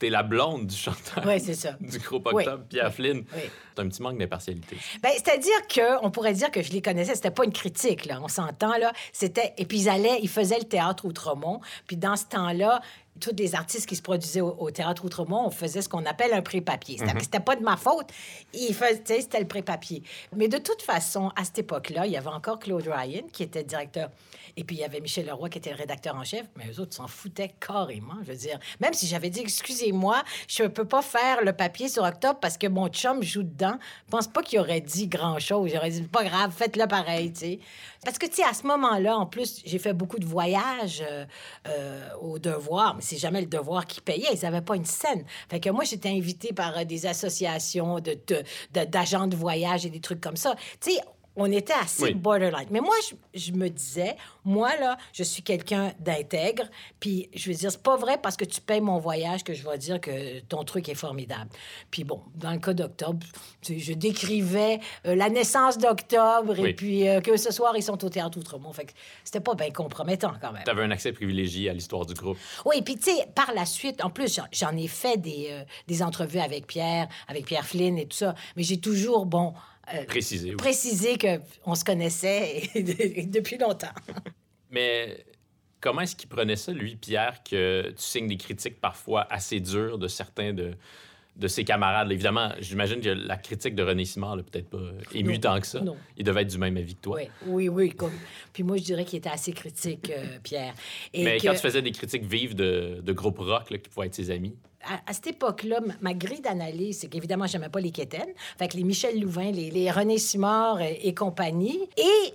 t'es la blonde du chanteur. Oui, ça. Du groupe Octobre, Pierre Flynn. C'est un petit manque d'impartialité. Ben, c'est-à-dire qu'on pourrait dire que je les connaissais. C'était pas une critique, là. On s'entend, là. C'était... Et puis, ils allaient... Ils faisaient le théâtre Outremont. Puis, dans ce temps-là, tous les artistes qui se produisaient au, Théâtre Outremont, on faisait ce qu'on appelle un pré-papier. C'était mm pas de ma faute. C'était le pré-papier. Mais de toute façon, à cette époque-là, il y avait encore Claude Ryan, qui était directeur et puis, il y avait Michel Leroy qui était le rédacteur en chef, mais eux autres s'en foutaient carrément. Je veux dire, même si j'avais dit, excusez-moi, je ne peux pas faire le papier sur Octobre parce que mon chum joue dedans, je pense pas qu'il aurait dit grand-chose. Il aurait dit, pas grave, faites-le pareil, tu sais. Parce que, tu sais, à ce moment-là, en plus, j'ai fait beaucoup de voyages euh, euh, au devoir, mais c'est jamais le devoir qui payait. Ils n'avaient pas une scène. Fait que moi, j'étais invitée par euh, des associations de, d'agents de, de voyage et des trucs comme ça. Tu sais, on était assez borderline. Mais moi, je, me disais, moi, là, je suis quelqu'un d'intègre. Puis, je veux dire, c'est pas vrai parce que tu payes mon voyage que je vais dire que ton truc est formidable. Puis, bon, dans le cas d'Octobre, je décrivais euh, la naissance d'Octobre et puis euh, que ce soir, ils sont au Théâtre Outremont. Fait que c'était pas bien compromettant quand même. Tu avais un accès privilégié à l'histoire du groupe. Oui, puis, tu sais, par la suite, en plus, j'en ai fait des, euh, des entrevues avec Pierre, avec Pierre Flynn et tout ça. Mais j'ai toujours, bon, euh, préciser, préciser qu'on se connaissait depuis longtemps. Mais comment est-ce qu'il prenait ça, lui, Pierre, que tu signes des critiques parfois assez dures de certains de, de ses camarades? Évidemment, j'imagine que la critique de René Simard peut-être pas ému tant que ça. Il devait être du même avis que toi. Oui, oui, oui. Puis moi, je dirais qu'il était assez critique, euh, Pierre. Mais quand tu faisais des critiques vives de, de groupes rock qui pouvaient être ses amis? À, cette époque-là, ma, grille d'analyse, c'est qu'évidemment, je n'aimais pas les quétaines. Fait que les Michel Louvain, les, les René Simard et, et compagnie. Et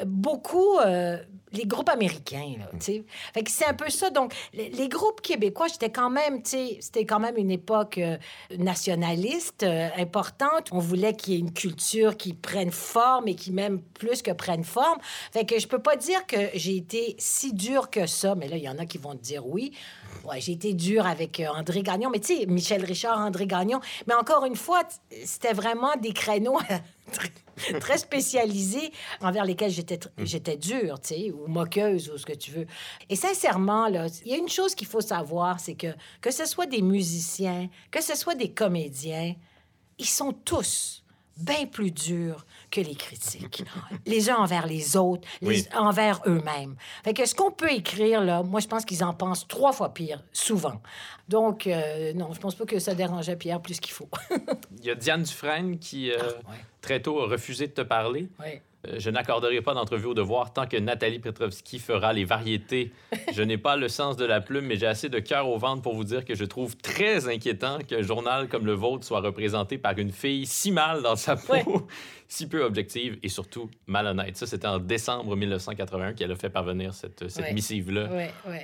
euh, beaucoup euh, les groupes américains là, tu Fait que c'est un peu ça. Donc les, groupes québécois j'étais quand même tu sais c'était quand même une époque euh, nationaliste importante. On voulait qu'il y ait une culture qui prenne forme et qui même plus que prenne forme. Fait que je peux pas dire que j'ai été si dur que ça mais là il y en a qui vont te dire oui. Ouais j'ai été dur avec André Gagnon. Mais tu sais Michel Richard André Gagnon. Mais encore une fois c'était vraiment des créneaux très spécialisés envers lesquels j'étais mm. j'étais dure, tu sais, ou moqueuse ou ce que tu veux. Et sincèrement là, il y a une chose qu'il faut savoir, c'est que que ce soit des musiciens, que ce soit des comédiens, ils sont tous bien plus durs que les critiques. les uns envers les autres, les envers eux-mêmes. Fait que ce qu'on peut écrire, là, moi, je pense qu'ils en pensent trois fois pire, souvent. Donc, euh, non, je pense pas que ça dérangeait Pierre plus qu'il faut. Il y a Diane Dufresne qui, euh, ah, très tôt, a refusé de te parler. Oui. Euh, je n'accorderai pas d'entrevue au devoir tant que Nathalie Petrovski fera les variétés. Je n'ai pas le sens de la plume, mais j'ai assez de cœur au ventre pour vous dire que je trouve très inquiétant qu'un journal comme le vôtre soit représenté par une fille si mal dans sa peau, si peu objective et surtout malhonnête. Ça, c'était en décembre 1981 qu'elle a fait parvenir cette, cette missive-là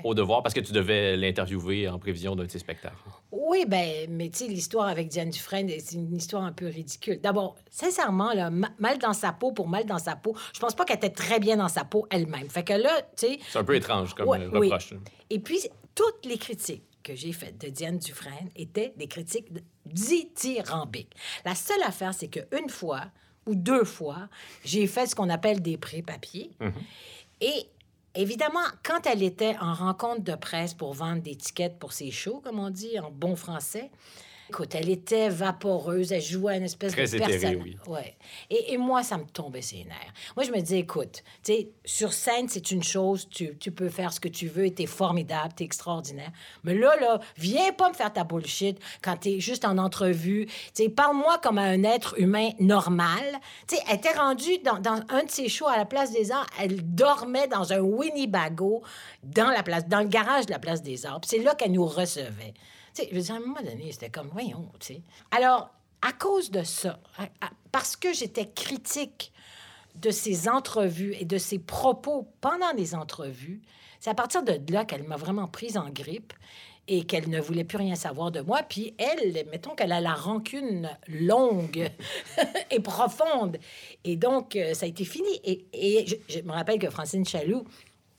au devoir parce que tu devais l'interviewer en prévision d'un de ses spectacles. Oui, ben, mais tu sais, l'histoire avec Diane Dufresne, c'est une histoire un peu ridicule. D'abord, sincèrement, là, mal dans sa peau pour mal dans sa peau, je pense pas qu'elle était très bien dans sa peau elle-même. Fait que là, tu sais... C'est un peu étrange comme euh, reproche. Et puis, toutes les critiques que j'ai faites de Diane Dufresne étaient des critiques dithyrambiques. La seule affaire, c'est qu'une fois ou deux fois, j'ai fait ce qu'on appelle des pré-papiers. Mm-hmm. Et Évidemment, quand elle était en rencontre de presse pour vendre des tickets pour ses shows, comme on dit en bon français, Écoute, elle était vaporeuse, elle jouait une espèce de personne. Oui. Ouais. Et, et, moi, ça me tombait ses nerfs. Moi, je me disais, écoute, tu sais, sur scène, c'est une chose, tu, tu, peux faire ce que tu veux, t'es formidable, t'es extraordinaire. Mais là, là, viens pas me faire ta bullshit quand t'es juste en entrevue. Tu sais, parle-moi comme un être humain normal. Tu sais, elle était rendue dans, dans, un de ses shows à la Place des Arts, elle dormait dans un Winnebago dans la place, dans le garage de la Place des Arts. c'est là qu'elle nous recevait. Sais, je veux dire, à un moment donné, c'était comme, voyons, tu sais. Alors, à cause de ça, parce que j'étais critique de ses entrevues et de ses propos pendant les entrevues, c'est à partir de là qu'elle m'a vraiment prise en grippe et qu'elle ne voulait plus rien savoir de moi. Puis elle, mettons qu'elle a la rancune longue et profonde. Et donc, euh, ça a été fini. Et, et je, je, me rappelle que Francine Chaloux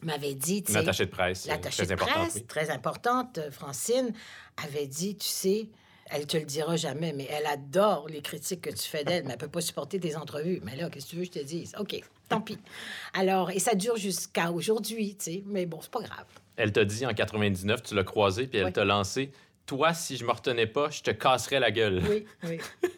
m'avait dit... L'attachée de presse. Euh, L'attachée de presse, très importante, euh, Francine, avait dit, tu sais, elle te le dira jamais, mais elle adore les critiques que tu fais d'elle, mais elle peut pas supporter tes entrevues. Mais là, qu'est-ce que tu veux que je te dise? OK, tant pis. Alors, et ça dure jusqu'à aujourd'hui, tu sais, mais bon, c'est pas grave. Elle t'a dit en 99, tu l'as croisée, puis elle t'a lancé Toi, si je me retenais pas, je te casserais la gueule. Oui, oui.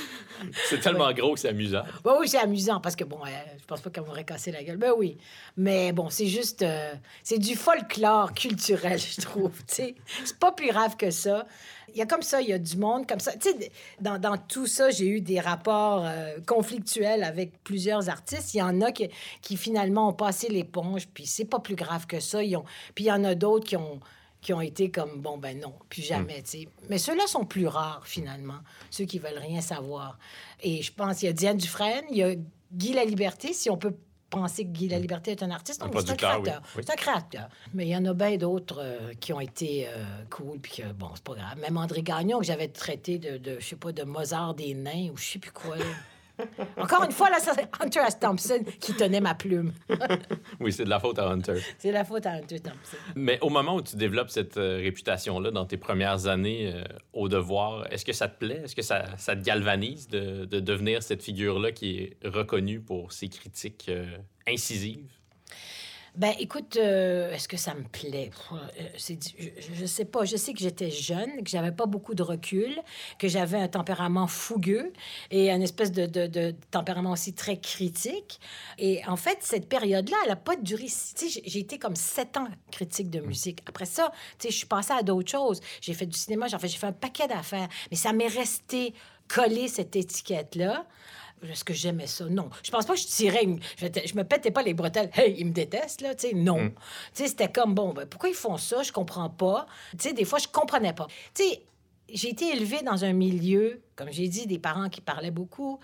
c'est tellement gros que c'est amusant. oui, c'est amusant parce que, bon, euh, je pense pas qu'elle m'aurait cassé la gueule. Ben oui. Mais bon, c'est juste. Euh, c'est du folklore culturel, je trouve. c'est pas plus grave que ça. Il y a comme ça, il y a du monde comme ça. Tu sais, dans, dans, tout ça, j'ai eu des rapports euh, conflictuels avec plusieurs artistes. Il y en a qui, qui finalement ont passé l'éponge, puis c'est pas plus grave que ça. Ils ont... Puis il y en a d'autres qui ont qui ont été comme, bon, ben non, plus jamais, hmm. tu sais. Mais ceux-là sont plus rares, finalement, ceux qui veulent rien savoir. Et je pense, il y a Diane Dufresne, il y a Guy La Liberté, si on peut penser que Guy La Liberté est un artiste. c'est un créateur. C'est un créateur. Mais il y en a bien d'autres euh, qui ont été euh, cool, puis que, bon, c'est pas grave. Même André Gagnon, que j'avais traité de, de je sais pas, de Mozart des nains, ou je sais plus quoi. Encore une fois, là, c'est Hunter S. Thompson qui tenait ma plume. oui, c'est de la faute à Hunter. C'est de la faute à Hunter Thompson. Mais au moment où tu développes cette euh, réputation-là dans tes premières années euh, au devoir, est-ce que ça te plaît? Est-ce que ça, ça, te galvanise de, de devenir cette figure-là qui est reconnue pour ses critiques euh, incisives? Ben, écoute, euh, est-ce que ça me plaît? Euh, je, je, sais pas. Je sais que j'étais jeune, que j'avais pas beaucoup de recul, que j'avais un tempérament fougueux et un espèce de, de, de, tempérament aussi très critique. Et en fait, cette période-là, elle a pas duré... J'ai été comme sept ans critique de musique. Après ça, tu je suis passée à d'autres choses. J'ai fait du cinéma, j'ai fait, fait un paquet d'affaires. Mais ça m'est resté collé cette étiquette-là. Est-ce que j'aimais ça? Non. Je pense pas que je tirais. Je, me pétais pas les bretelles. Hey, ils me détestent, là. Tu sais, non. Mm. Tu sais, c'était comme, bon, ben, pourquoi ils font ça? Je comprends pas. Tu sais, des fois, je comprenais pas. Tu sais, j'ai été élevée dans un milieu, comme j'ai dit, des parents qui parlaient beaucoup,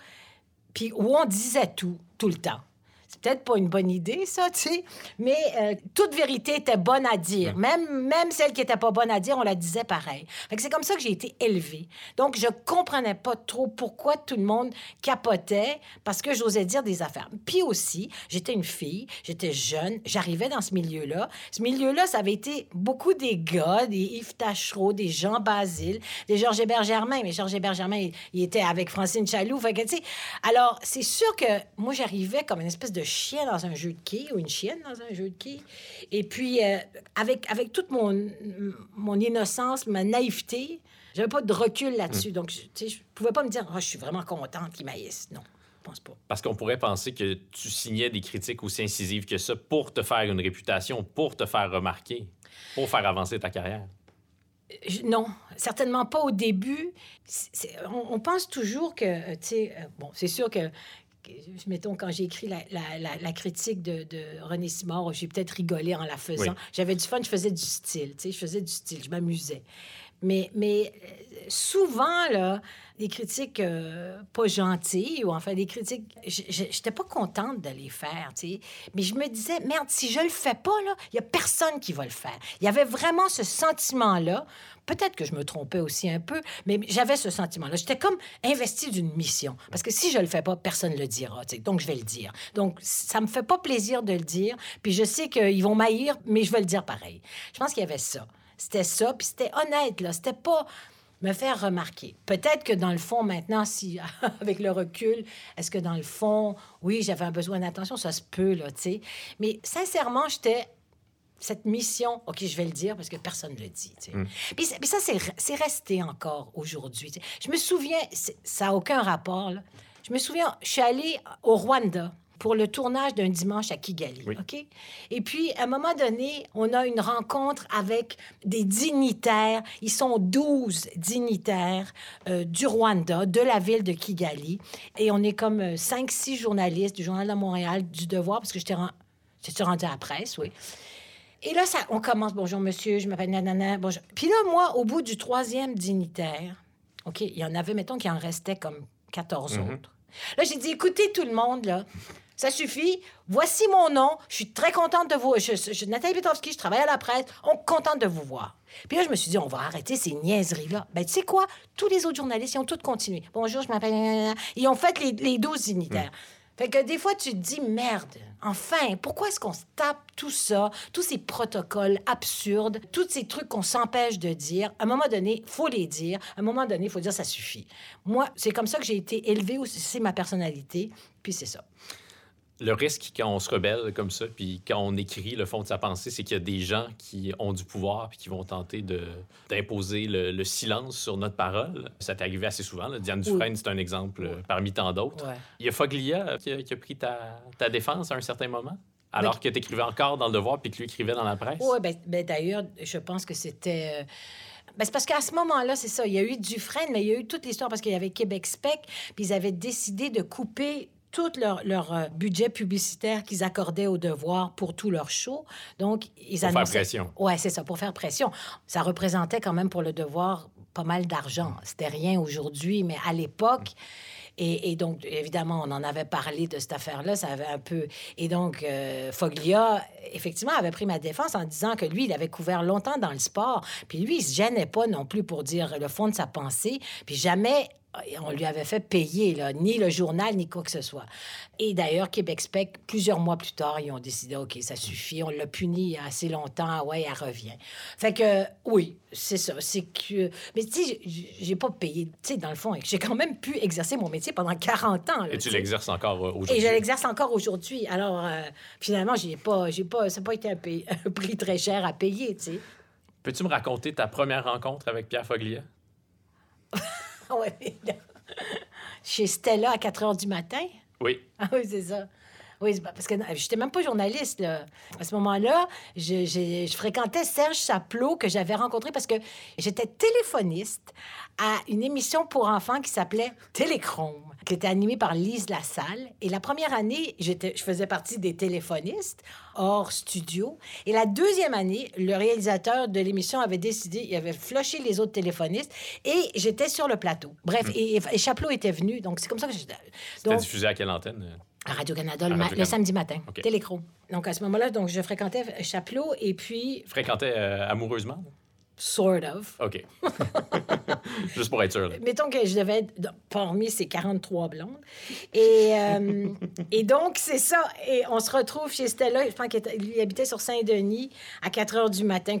puis où on disait tout, tout le temps. C'est peut-être pas une bonne idée, ça, tu sais, mais euh, toute vérité était bonne à dire. Même, même celle qui était pas bonne à dire, on la disait pareil. c'est comme ça que j'ai été élevée. Donc, je comprenais pas trop pourquoi tout le monde capotait parce que j'osais dire des affaires. Puis aussi, j'étais une fille, j'étais jeune, j'arrivais dans ce milieu-là. Ce milieu-là, ça avait été beaucoup des gars, des Yves Tachereau, des Jean Basile, des Georges Hébert-Germain. Mais Georges Hébert-Germain, il, était avec Francine Chaloux. Fait que, tu sais, alors, c'est sûr que moi, j'arrivais comme une espèce de chien dans un jeu de quilles ou une chienne dans un jeu de quilles. Et puis, euh, avec, avec toute mon, mon innocence, ma naïveté, j'avais pas de recul là-dessus. Mm. Donc, tu sais, je pouvais pas me dire, oh, je suis vraiment contente qu'ils maïssent. Non. je Pense pas. Parce qu'on pourrait penser que tu signais des critiques aussi incisives que ça pour te faire une réputation, pour te faire remarquer, pour faire avancer ta carrière. Non, certainement pas au début. On, on, pense toujours que, euh, tu sais, euh, bon, c'est sûr que mettons, quand j'ai écrit la, la, la, critique de, de, René Simard, j'ai peut-être rigolé en la faisant. J'avais du fun, je faisais du style, tu sais, je faisais du style, je m'amusais. Mais, euh, souvent, là, des critiques euh, pas gentilles, ou enfin des critiques, j'étais pas contente de les faire, tu sais. Mais je me disais, merde, si je le fais pas, là, il y a personne qui va le faire. Il y avait vraiment ce sentiment-là. Peut-être que je me trompais aussi un peu, mais j'avais ce sentiment-là. J'étais comme investie d'une mission. Parce que si je le fais pas, personne ne le dira. sais. Donc, je vais le dire. Donc, ça me fait pas plaisir de le dire. Puis je sais qu'ils vont m'haïr, mais je vais le dire pareil. Je pense qu'il y avait ça. C'était ça, puis c'était honnête, là. C'était pas me faire remarquer. Peut-être que dans le fond, maintenant, si, avec le recul, est-ce que dans le fond, oui, j'avais un besoin d'attention, ça se peut, là, tu sais. Mais sincèrement, j'étais cette mission, OK, je vais le dire parce que personne ne le dit. Tu sais. Mm. Puis, ça, c'est resté encore aujourd'hui. Je me souviens, ça n'a aucun rapport. Là. Je me souviens, je suis allée au Rwanda pour le tournage d'un dimanche à Kigali. OK? Et puis, à un moment donné, on a une rencontre avec des dignitaires. Ils sont 12 dignitaires euh, du Rwanda, de la ville de Kigali. Et on est comme 5-6 euh, journalistes du Journal de Montréal, du Devoir, parce que j'étais rendu à la presse, oui. Et là, ça, on commence. Bonjour, monsieur, je m'appelle Nanana. Bonjour. Puis là, moi, au bout du troisième dignitaire, OK, il y en avait, mettons, qu'il en restait comme 14 mhm. autres. Là, j'ai dit, écoutez tout le monde, là, ça suffit. Voici mon nom. Je suis très contente de vous. Je, suis Nathalie Petrovski, je travaille à la presse. On est contente de vous voir. Puis là, je me suis dit, on va arrêter ces niaiseries-là. Ben, tu sais quoi? Tous les autres journalistes, ils ont tous continué. Bonjour, je m'appelle... Ils ont fait les, les 12 unitaires. Hmm. Fait que des fois, tu te dis, merde, enfin, pourquoi est-ce qu'on se tape tout ça, tous ces protocoles absurdes, tous ces trucs qu'on s'empêche de dire? À un moment donné, il faut les dire. À un moment donné, il faut dire, ça suffit. Moi, c'est comme ça que j'ai été élevée, c'est ma personnalité, puis c'est ça le risque quand on se rebelle comme ça, puis quand on écrit le fond de sa pensée, c'est qu'il y a des gens qui ont du pouvoir puis qui vont tenter d'imposer le, silence sur notre parole. Ça t'est arrivé assez souvent. Diane Dufresne, c'est un exemple euh, parmi tant d'autres. Il y a Foglia qui a, pris ta, ta, défense à un certain moment. Alors que tu écrivais encore dans Le Devoir puis que lui écrivait dans la presse? Oui, ben, ben, d'ailleurs, je pense que c'était... Euh, ben, c'est parce qu'à ce moment-là, c'est ça. Il y a eu Dufresne, mais il y a eu toute l'histoire parce qu'il y avait Québec Spec, puis ils avaient décidé de couper tout leur, leur euh, budget publicitaire qu'ils accordaient au devoir pour tout leur show. Donc, ils Pour faire pression. Ouais, c'est ça, pour faire pression. Ça représentait quand même pour le devoir pas mal d'argent. C'était rien aujourd'hui, mais à l'époque. Et, donc, évidemment, on en avait parlé de cette affaire-là, ça avait un peu... Et donc, euh, Foglia, effectivement, avait pris ma défense en disant que lui, il avait couvert longtemps dans le sport, puis lui, il se gênait pas non plus pour dire le fond de sa pensée, puis jamais on lui avait fait payer, là, ni le journal, ni quoi que ce soit. Et d'ailleurs, Québec Spec, plusieurs mois plus tard, ils ont décidé, OK, ça suffit, on l'a puni assez longtemps, ouais, elle revient. Fait que, oui, c'est ça. C'est que. Mais tu sais, j'ai pas payé, tu sais, dans le fond, j'ai quand même pu exercer mon métier pendant 40 ans. et tu l'exerces encore aujourd'hui. Et je l'exerce encore aujourd'hui. Alors, euh, finalement, j'ai pas, j'ai pas, ça n'a pas été un, prix très cher à payer, tu sais. Peux-tu me raconter ta première rencontre avec Pierre Foglia? oui. Chez Stella à 4 heures du matin? Oui. Ah oui, c'est ça. Oui, parce que j'étais même pas journaliste. Là. À ce moment-là, je, je, fréquentais Serge Chaplot, que j'avais rencontré parce que j'étais téléphoniste à une émission pour enfants qui s'appelait Téléchrome, qui était animée par Lise Lassalle. Et la première année, je faisais partie des téléphonistes hors studio. Et la deuxième année, le réalisateur de l'émission avait décidé, il avait flushé les autres téléphonistes et j'étais sur le plateau. Bref, hmm. et, Chaplot était venu. Donc, c'est comme ça que j'étais. C'était diffusé à quelle antenne? À Radio-Canada, le, samedi matin. Okay. Télécro. Donc, à ce moment-là, donc, je fréquentais Chaplot et puis... Fréquentais euh, amoureusement? Sort of. OK. Juste pour être sûr. Mettons que je devais être parmi ces 43 blondes. Et, euh, et donc, c'est ça. Et on se retrouve chez Stella. Je pense qu'il habitait sur Saint-Denis à 4 heures du matin.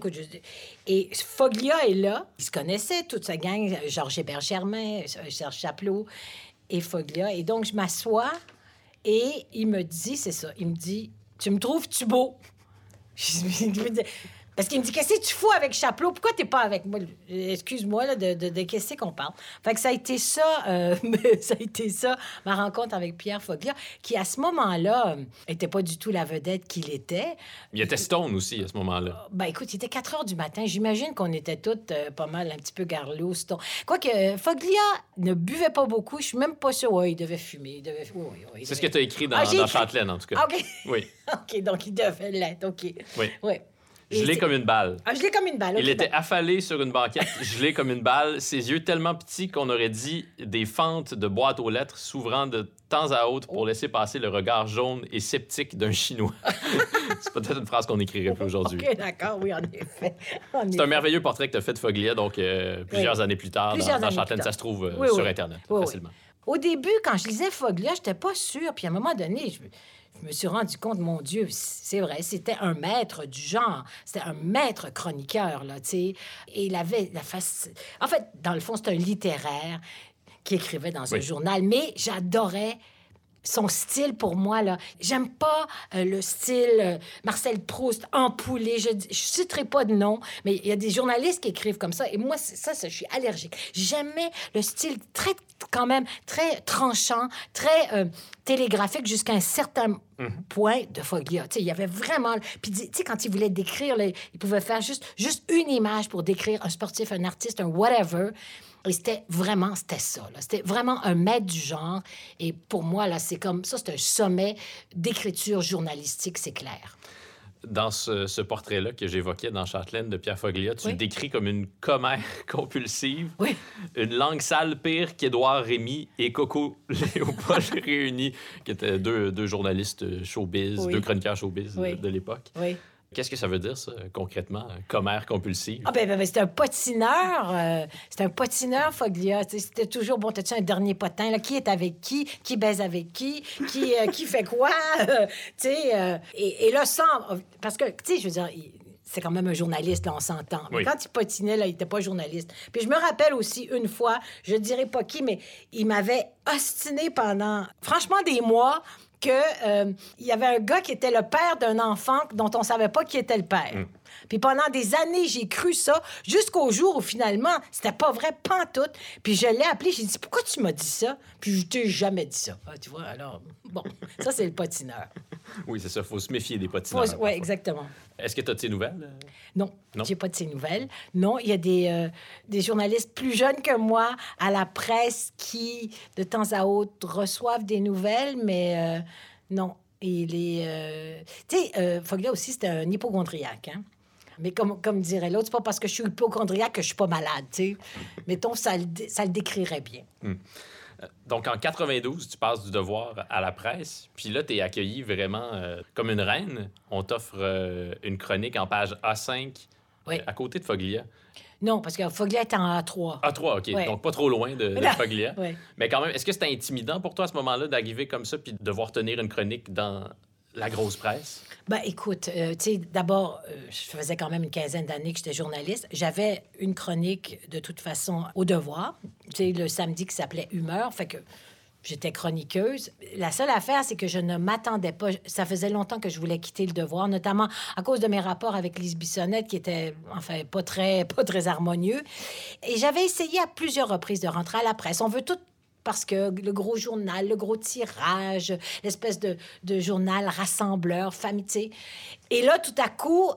Et Foglia est là. Ils se connaissaient, toute sa gang. Georges Hébert-Germain, Serge Chaplot et Foglia. Et donc, je m'assois et il me dit, c'est ça, il me dit, tu me trouves-tu beau? Parce qu'il me dit, qu'est-ce que tu fous avec Chaplot? Pourquoi t'es pas avec moi? Excuse-moi, de, de, de qu'est-ce qu'on parle? Fait que ça a été ça, euh, ça a été ça, ma rencontre avec Pierre Foglia, qui à ce moment-là était pas du tout la vedette qu'il était. Il était Stone aussi à ce moment-là. Ben écoute, il était 4 heures du matin. J'imagine qu'on était toutes euh, pas mal un petit peu garlot, Stone. Quoique euh, Foglia ne buvait pas beaucoup. Je suis même pas sûre. Oui, il devait fumer. Il devait... C'est ce que tu as écrit dans, ah, dans Châtelaine, en tout cas. OK. Oui. OK, donc il devait l'être. OK. Oui. Oui. Gelé comme une balle. Ah, gelé comme une balle. il était affalé sur une banquette, gelé comme une balle, ses yeux tellement petits qu'on aurait dit des fentes de boîte aux lettres s'ouvrant de temps à autre pour laisser passer le regard jaune et sceptique d'un Chinois. c'est peut-être une phrase qu'on écrirait plus aujourd'hui. OK, d'accord, oui, en effet. c'est un merveilleux portrait que tu as fait de Foglia, donc euh, plusieurs années plus tard, dans, Châtelaine. Ça se trouve euh, sur Internet facilement. Au début, quand je lisais Foglia, j'étais pas sûre. Puis à un moment donné, je je me suis rendu compte, mon Dieu, c'est vrai, c'était un maître du genre, c'était un maître chroniqueur, là, tu sais. Et il avait la face... En fait, dans le fond, c'est un littéraire qui écrivait dans un journal, mais j'adorais son style pour moi là j'aime pas euh, le style euh, Marcel Proust empoulé je je citerai pas de nom mais il y a des journalistes qui écrivent comme ça et moi ça, ça je suis allergique j'aimais le style très quand même très tranchant très euh, télégraphique jusqu'à un certain mhm. point de Foglia. il y avait vraiment... Puis, tu sais, quand il voulait décrire, il pouvait faire juste, juste une image pour décrire un sportif, un artiste, un whatever. Et c'était vraiment, c'était ça. C'était vraiment un maître du genre. Et pour moi, là, c'est comme ça, c'est un sommet d'écriture journalistique, c'est clair. Dans ce, portrait-là que j'évoquais dans Châtelaine de Pierre Foglia, tu le décris comme une commère compulsive, oui. une langue sale pire qu'Édouard Rémy et Coco Léopold réunis, qui étaient deux, deux journalistes showbiz, deux chroniqueurs showbiz de l'époque. Qu'est-ce que ça veut dire, ça, concrètement, commère compulsive? Ah, ben, ben, ben c'est un potineur. Euh, c'est un potineur, Foglia. C'était toujours, bon, t'as-tu un dernier potin, là? Qui est avec qui? Qui baise avec qui? Qui, euh, qui fait quoi? tu sais, euh, et, et, là, sans... Parce que, tu sais, je veux dire... c'est quand même un journaliste, là, on s'entend. Mais quand il potinait, là, il n'était pas journaliste. Puis je me rappelle aussi une fois, je ne dirais pas qui, mais il m'avait ostiné pendant, franchement, des mois qu'il euh, y avait un gars qui était le père d'un enfant dont on savait pas qui était le père. Mm. Puis pendant des années, j'ai cru ça, jusqu'au jour où finalement, c'était pas vrai, pantoute. Puis je l'ai appelé, j'ai dit, pourquoi tu m'as dit ça? Puis je t'ai jamais dit ça. Ah, tu vois, alors, bon, ça, c'est le patineur. Oui, c'est ça, faut se méfier des patineurs. Oui, exactement. Est-ce que tu as de ces nouvelles? Non, non? j'ai pas de ces nouvelles. Non, il y a des, euh, des journalistes plus jeunes que moi à la presse qui, de temps à autre, reçoivent des nouvelles, mais euh, non. Il est. Euh... Tu sais, euh, Foglia aussi, c'était un hypochondriaque. Hein? Mais comme, comme dirait l'autre, c'est pas parce que je suis hypochondriaque que je suis pas malade, tu sais. Mettons, ça le, ça le décrirait bien. Hmm. Donc, en 92, tu passes du devoir à la presse. Puis là, tu es accueilli vraiment euh, comme une reine. On t'offre euh, une chronique en page A5 à côté de Foglia. Non, parce que Foglia est en A3. A3, OK. Donc, pas trop loin de, Foglia. Mais quand même, est-ce que c'était intimidant pour toi à ce moment-là d'arriver comme ça puis de devoir tenir une chronique dans la grosse presse? Ben, écoute, euh, tu sais, d'abord, euh, je faisais quand même une quinzaine d'années que j'étais journaliste. J'avais une chronique, de toute façon, au devoir, tu sais, le samedi qui s'appelait Humeur. Fait que J'étais chroniqueuse. La seule affaire, c'est que je ne m'attendais pas. Ça faisait longtemps que je voulais quitter le devoir, notamment à cause de mes rapports avec Lise Bissonnette, qui étaient, enfin, pas très, pas très harmonieux. Et j'avais essayé à plusieurs reprises de rentrer à la presse. On veut tout parce que le gros journal, le gros tirage, l'espèce de, journal rassembleur, famille, Et là, tout à coup,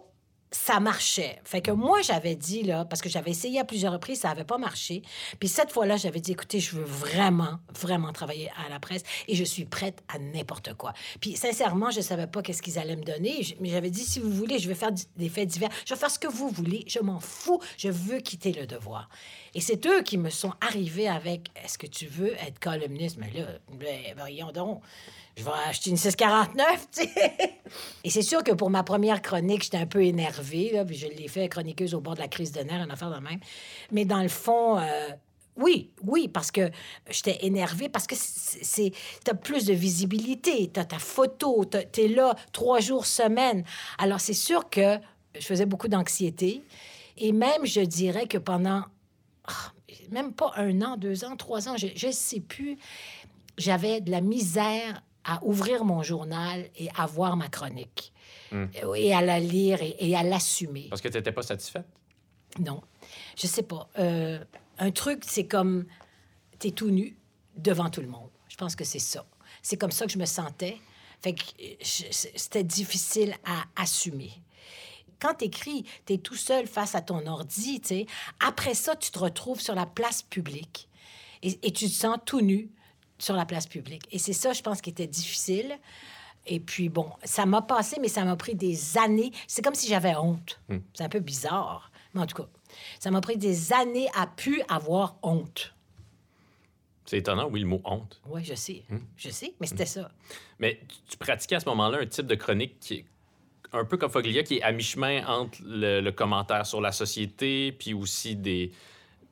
ça marchait. Fait que moi, j'avais dit, là, parce que j'avais essayé à plusieurs reprises, ça n'avait pas marché. Puis cette fois-là, j'avais dit, écoutez, je veux vraiment, vraiment travailler à la presse et je suis prête à n'importe quoi. Puis sincèrement, je ne savais pas qu'est-ce qu'ils allaient me donner, mais j'avais dit, si vous voulez, je vais faire des faits divers, je vais faire ce que vous voulez, je m'en fous, je veux quitter le devoir. Et c'est eux qui me sont arrivés avec, est-ce que tu veux être columniste? Mais là, ben, voyons donc je vais acheter une 649, tu sais. Et c'est sûr que pour ma première chronique, j'étais un peu énervée, là, je l'ai fait chroniqueuse au bord de la crise de nerfs, une affaire de même. Mais dans le fond, euh, oui, oui, parce que j'étais énervée, parce que c'est, t'as plus de visibilité, t'as ta photo, t'es là trois jours semaine. Alors c'est sûr que je faisais beaucoup d'anxiété. Et même, je dirais que pendant, ah, même pas un an, deux ans, trois ans, je ne sais plus, j'avais de la misère à ouvrir mon journal et à voir ma chronique. Hmm. Et à la lire et, à l'assumer. Parce que tu n'étais pas satisfaite? Non. Je sais pas. Euh, un truc, c'est comme tu es tout nu devant tout le monde. Je pense que c'est ça. C'est comme ça que je me sentais. Fait que c'était difficile à assumer. Quand tu écris, tu es tout seul face à ton ordi, tu. Après ça, tu te retrouves sur la place publique et, et tu te sens tout nu sur la place publique. Et c'est ça, je pense, qui était difficile. Et puis, bon, ça m'a passé, mais ça m'a pris des années. C'est comme si j'avais honte. Hmm. C'est un peu bizarre. Mais en tout cas, ça m'a pris des années à pu avoir honte. C'est étonnant, oui, le mot honte. Oui, je sais. Hmm. Je sais, mais c'était ça. Mais tu pratiquais à ce moment-là un type de chronique qui est un peu comme Foglia, qui est à mi-chemin entre le, commentaire sur la société, puis aussi des,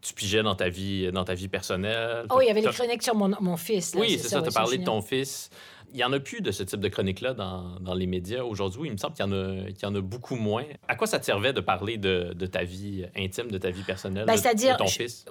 tu pigeais dans ta vie, dans ta vie personnelle. Oh, il y avait les chroniques sur mon, mon fils. oui, c'est ça, tu as parlé de ton fils. Il n'y en a plus de ce type de chronique-là dans, dans, les médias aujourd'hui. Il me semble qu'il y, en a, qu'il y en a beaucoup moins. À quoi ça te servait de parler de, de ta vie intime, de ta vie personnelle, ben, de, ton fils?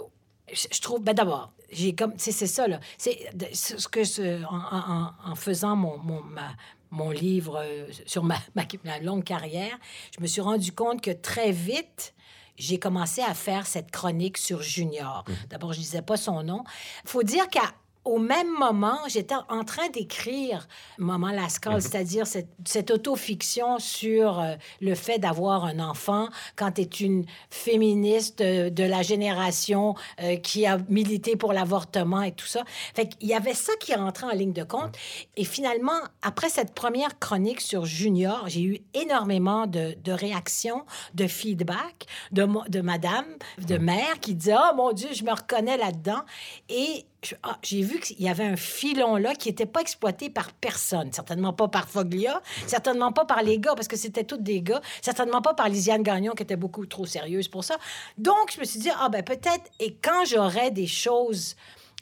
Je, trouve, ben d'abord, j'ai comme, c'est, ça, là. C'est ce que, en, en, en, faisant mon, mon, ma, mon livre euh, sur ma, ma, ma, longue carrière, je me suis rendu compte que très vite, j'ai commencé à faire cette chronique sur Junior. Mmh. D'abord, je disais pas son nom. faut dire qu'à au même moment, j'étais en train d'écrire Maman Lascal, mhm. c'est-à-dire cette, cette autofiction sur euh, le fait d'avoir un enfant quand tu es une féministe de, la génération euh, qui a milité pour l'avortement et tout ça. Fait qu'il y avait ça qui rentrait en ligne de compte. Et finalement, après cette première chronique sur Junior, j'ai eu énormément de, de, réactions, de feedback de, de madame, de mère qui dit « Oh mon Dieu, je me reconnais là-dedans. » Et ah, j'ai vu qu'il y avait un filon là qui n'était pas exploité par personne. Certainement pas par Foglia, certainement pas par les gars, parce que c'était tous des gars, certainement pas par Lisiane Gagnon, qui était beaucoup trop sérieuse pour ça. Donc, je me suis dit, ah ben peut-être, et quand j'aurais des choses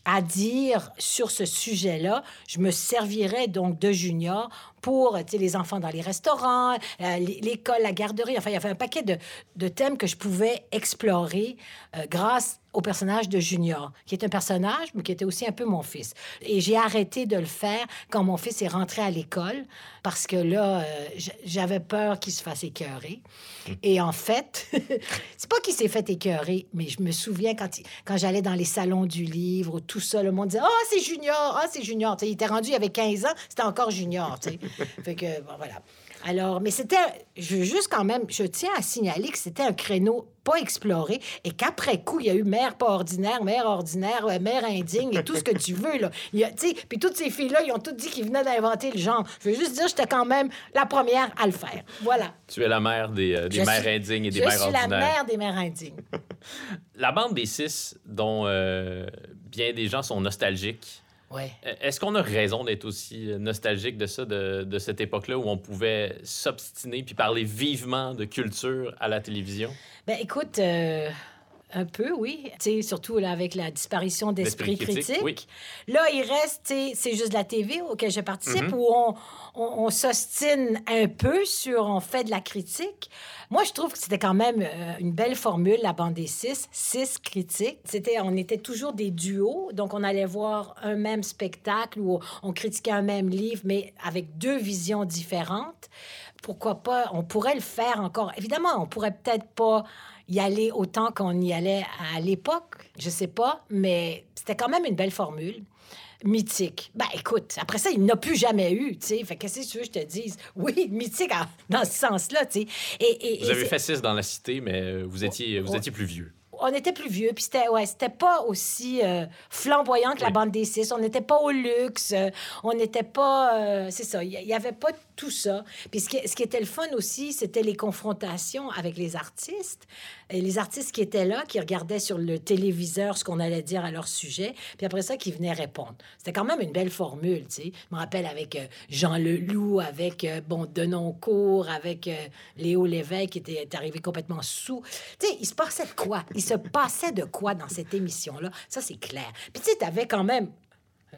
à dire sur ce sujet-là, je me servirais donc de Junior pour les enfants dans les restaurants, euh, l'école, la garderie. Enfin, il y avait un paquet de, de thèmes que je pouvais explorer euh, grâce au personnage de Junior, qui est un personnage, mais qui était aussi un peu mon fils. Et j'ai arrêté de le faire quand mon fils est rentré à l'école, parce que là, euh, j'avais peur qu'il se fasse écœurer. Et en fait, c'est pas qu'il s'est fait écœurer, mais je me souviens quand, quand j'allais dans les salons du livre, tout ça, le monde disait « Ah, oh, c'est Junior! Ah, c'est Junior! » Il était rendu, il avait 15 ans, c'était encore Junior, fait que, bon, voilà. Alors, mais c'était, je veux juste quand même, je tiens à signaler que c'était un créneau pas exploré et qu'après coup, il y a eu mère pas ordinaire, mère ordinaire, euh, mère indigne et tout ce que tu veux, là. Puis toutes ces filles-là, ils ont toutes dit qu'ils venaient d'inventer le genre. Je veux juste dire, j'étais quand même la première à le faire. Voilà. Tu es la mère des, euh, des mères indignes et des mères ordinaires. Je suis la mère des mères indignes. la bande des six, dont euh, bien des gens sont nostalgiques, Ouais. E, est-ce qu'on a raison d'être aussi nostalgique de ça, de, de cette époque-là où on pouvait s'obstiner puis parler vivement de culture à la télévision? Ben écoute, euh, un peu, oui. sais, surtout là, avec la disparition d'esprit critique. Là, il reste, c'est juste la TV auquel je participe, mm-hmm. où on, on, s'ostine un peu sur, on fait de la critique. Moi, je trouve que c'était quand même euh, une belle formule, la bande des six, six critiques. C'était, on était toujours des duos, donc on allait voir un même spectacle ou on critiquait un même livre, mais avec deux visions différentes. Pourquoi pas? On pourrait le faire encore. Évidemment, on pourrait peut-être pas y aller autant qu'on y allait à l'époque, je sais pas, mais c'était quand même une belle formule mythique. Ben écoute, après ça, il n'a plus jamais eu, tu sais. Fait qu'est-ce que tu veux que je te dise? Oui, mythique dans ce sens-là, tu sais. Et, vous avez fait six dans la cité, mais vous étiez, vous étiez plus vieux on était plus vieux, puis c'était ouais, c'était pas aussi euh, flamboyant que la bande des six. On n'était pas au luxe, euh, on n'était pas... Euh, c'est ça, il y, avait pas tout ça. Puis ce qui, ce qui était le fun aussi, c'était les confrontations avec les artistes. Et les artistes qui étaient là, qui regardaient sur le téléviseur ce qu'on allait dire à leur sujet, puis après ça, qui venaient répondre. C'était quand même une belle formule, tu sais. Je me rappelle avec Jean Leloup, avec, bon, Denoncourt, avec Léo Lévesque, qui était, arrivé complètement sous. Tu sais, il se passait de quoi? se passait de quoi dans cette émission-là? Ça, c'est clair. Puis tu sais, t'avais quand même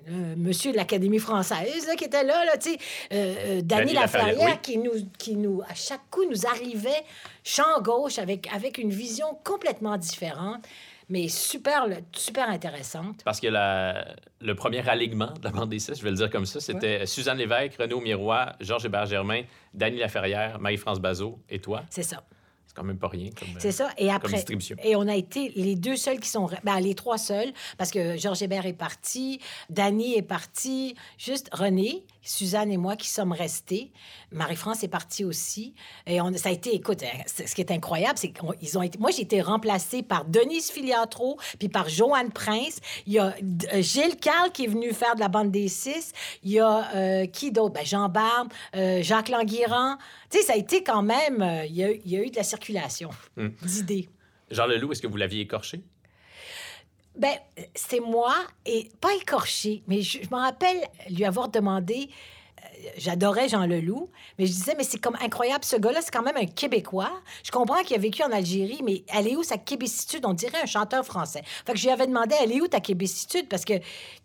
euh, monsieur de l'Académie française qui était là, là tu sais, euh, euh Laferrière, qui, nous, qui nous, à chaque coup, nous arrivait champ gauche avec, avec une vision complètement différente, mais super, super intéressante. Parce que la, le premier alignement de la bande des six, je vais le dire comme ça, c'était Suzanne Lévesque, René Miroir, Georges Hébert-Germain, Dany Laferrière, Marie-France Bazot et toi. C'est ça quand même pas rien C'est ça. Et après, Et on a été les deux seuls qui sont... Ben, les trois seuls, parce que Georges Hébert est parti, Dany est parti, juste René, Suzanne et moi qui sommes restés. Marie-France est partie aussi. Et on, ça a été, écoute, hein, ce qui est incroyable, c'est qu'ils ont été... Moi, j'ai été remplacée par Denise Filiatro, puis par Joanne Prince. Il y a euh, Gilles Carl qui est venu faire de la bande des six. Il y a euh, qui d'autre? Ben, Jean Barbe, euh, Jacques Languirand. Tu sais, ça a été quand même... il, y a, il y a eu de la circulation Hmm. d'idées. Jean Leloup, est-ce que vous l'aviez écorché? Ben, c'est moi, et pas écorché, mais je, je me rappelle lui avoir demandé j'adorais Jean Leloup, mais je disais, mais c'est comme incroyable, ce gars-là, c'est quand même un Québécois. Je comprends qu'il a vécu en Algérie, mais elle est où sa québécitude? On dirait un chanteur français. Fait que je lui avais demandé, elle est où ta québécitude? Parce que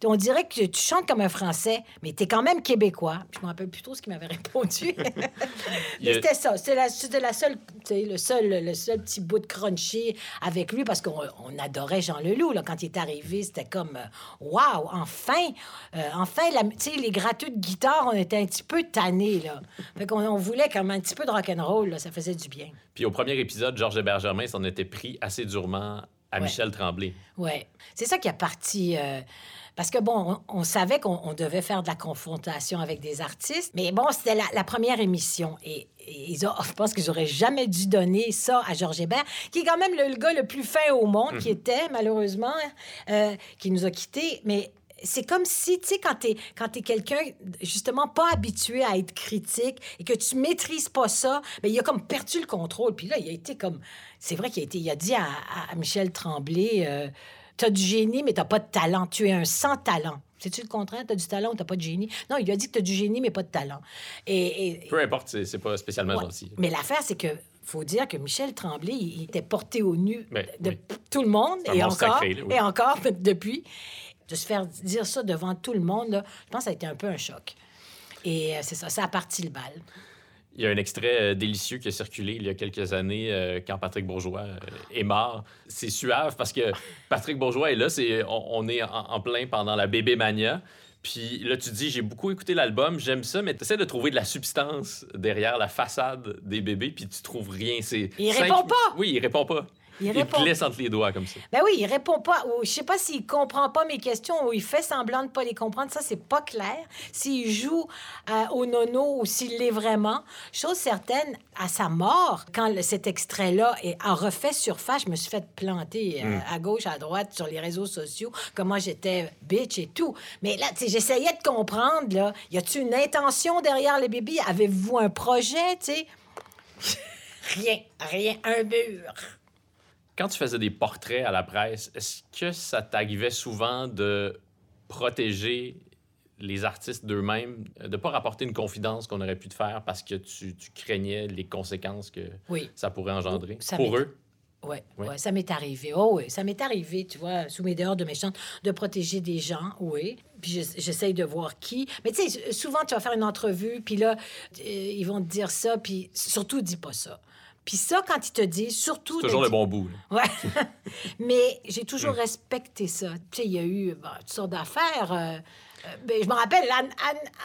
on dirait que tu chantes comme un Français, mais tu es quand même Québécois. je me rappelle plus trop ce qu'il m'avait répondu. C'était ça. C'était la, la, seule, le seul, le seul petit bout de crunchy avec lui, parce qu'on adorait Jean Leloup. Là, quand il est arrivé, c'était comme, waouh, enfin, euh, enfin, les gratteux de guitare, on était un petit peu tanné, là. Fait qu'on on voulait comme un petit peu de rock'n'roll, là. Ça faisait du bien. Puis au premier épisode, Georges Hébert-Germain s'en était pris assez durement à Michel Tremblay. Oui. C'est ça qui a parti... Euh, parce que, bon, on, savait qu'on devait faire de la confrontation avec des artistes, mais bon, c'était la, première émission. Et, ils ont, je pense qu'ils n'auraient jamais dû donner ça à Georges Hébert, qui est quand même le, gars le plus fin au monde, qui mhm. était, malheureusement, euh, qui nous a quittés. Mais c'est comme si, tu sais, quand tu es, quand es quelqu'un, justement, pas habitué à être critique et que tu maîtrises pas ça, mais ben, il a comme perdu le contrôle. Puis là, il a été comme. C'est vrai qu'il a, été, il a dit à, Michel Tremblay euh, Tu as du génie, mais tu pas de talent. Tu es un sans talent. C'est-tu le contraire? Tu as du talent ou tu pas de génie? Non, il lui a dit que tu as du génie, mais pas de talent. Et, Peu importe, c'est pas spécialement gentil. Mais l'affaire, c'est que faut dire que Michel Tremblay, il était porté au nu ben, de tout le monde et encore, et encore depuis de se faire dire ça devant tout le monde, je pense que ça a été un peu un choc. Et euh, c'est ça, ça a parti le bal. Il y a un extrait euh, délicieux qui a circulé il y a quelques années euh, quand Patrick Bourgeois est mort. C'est suave parce que Patrick Bourgeois est là, c'est, on, est en, plein pendant la bébé mania. Puis là, tu dis, j'ai beaucoup écouté l'album, j'aime ça, mais tu essaies de trouver de la substance derrière la façade des bébés, puis tu trouves rien. C'est il répond pas! Oui, il répond pas. Il, répond... il entre les doigts comme ça. Ben oui, il répond pas. Ou je sais pas s'il comprend pas mes questions ou il fait semblant de pas les comprendre. Ça, c'est pas clair. S'il joue euh, au nono ou s'il l'est vraiment. Chose certaine, à sa mort, quand cet extrait-là a refait surface, je me suis fait planter euh, hmm. à gauche, à droite, sur les réseaux sociaux, comment j'étais bitch et tout. Mais là, tu sais, j'essayais de comprendre, là. Y a-tu une intention derrière les bébés? Avez-vous un projet, tu sais? rien, rien, un mur quand tu faisais des portraits à la presse, est-ce que ça t'arrivait souvent de protéger les artistes d'eux-mêmes, de ne pas rapporter une confidence qu'on aurait pu te faire parce que tu, tu craignais les conséquences que ça pourrait engendrer? Pour eux? Oui, ouais. ça m'est arrivé. Oh oui, ça m'est arrivé, tu vois, sous mes dehors de méchante, de protéger des gens, oui. Puis j'essaye de voir qui. Mais tu sais, souvent, tu vas faire une entrevue, puis là, euh, ils vont te dire ça, puis surtout, dis pas ça. Puis ça, quand ils te disent, surtout... C'est toujours le bon bout. Oui. Mais j'ai toujours mm. respecté ça. Tu sais, il y a eu toutes sortes d'affaires. Euh, ben, je me rappelle,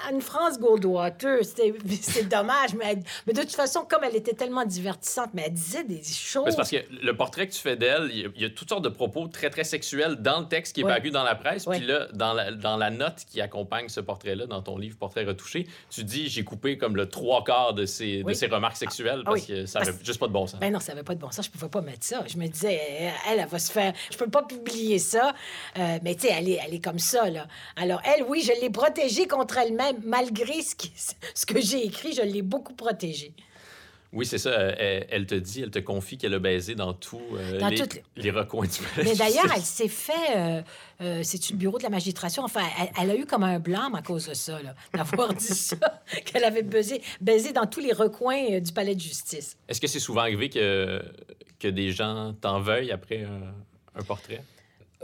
Anne-France Goldwater, c'est dommage, mais, mais, de toute façon, comme elle était tellement divertissante, mais elle disait des choses. C'est parce que le portrait que tu fais d'elle, il y, a toutes sortes de propos très, très sexuels dans le texte qui est paru dans la presse. Puis là, dans la, dans la note qui accompagne ce portrait-là, dans ton livre Portrait retouché, tu dis j'ai coupé comme le trois quarts de ses, de ses remarques sexuelles parce que ça n'avait juste pas de bon sens. Ben non, ça n'avait pas de bon sens. Je pouvais pas mettre ça. Je me disais, elle, elle, va se faire. Je peux pas publier ça. Euh, mais tu sais, elle est, elle est comme ça, là. Alors, elle, oui, je l'ai protégée contre elle-même, malgré ce, ce que j'ai écrit, je l'ai beaucoup protégée. Oui, c'est ça. Elle, te dit, elle te confie qu'elle a baisé dans tous euh, les, les, recoins du Mais d'ailleurs, elle s'est fait. Euh, euh, c'est le bureau de la magistration. Enfin, elle, a eu comme un blâme à cause de ça, d'avoir dit ça, qu'elle avait baisé, baisé dans tous les recoins du palais de justice. Est-ce que c'est souvent arrivé que, que des gens t'en veuillent après un portrait?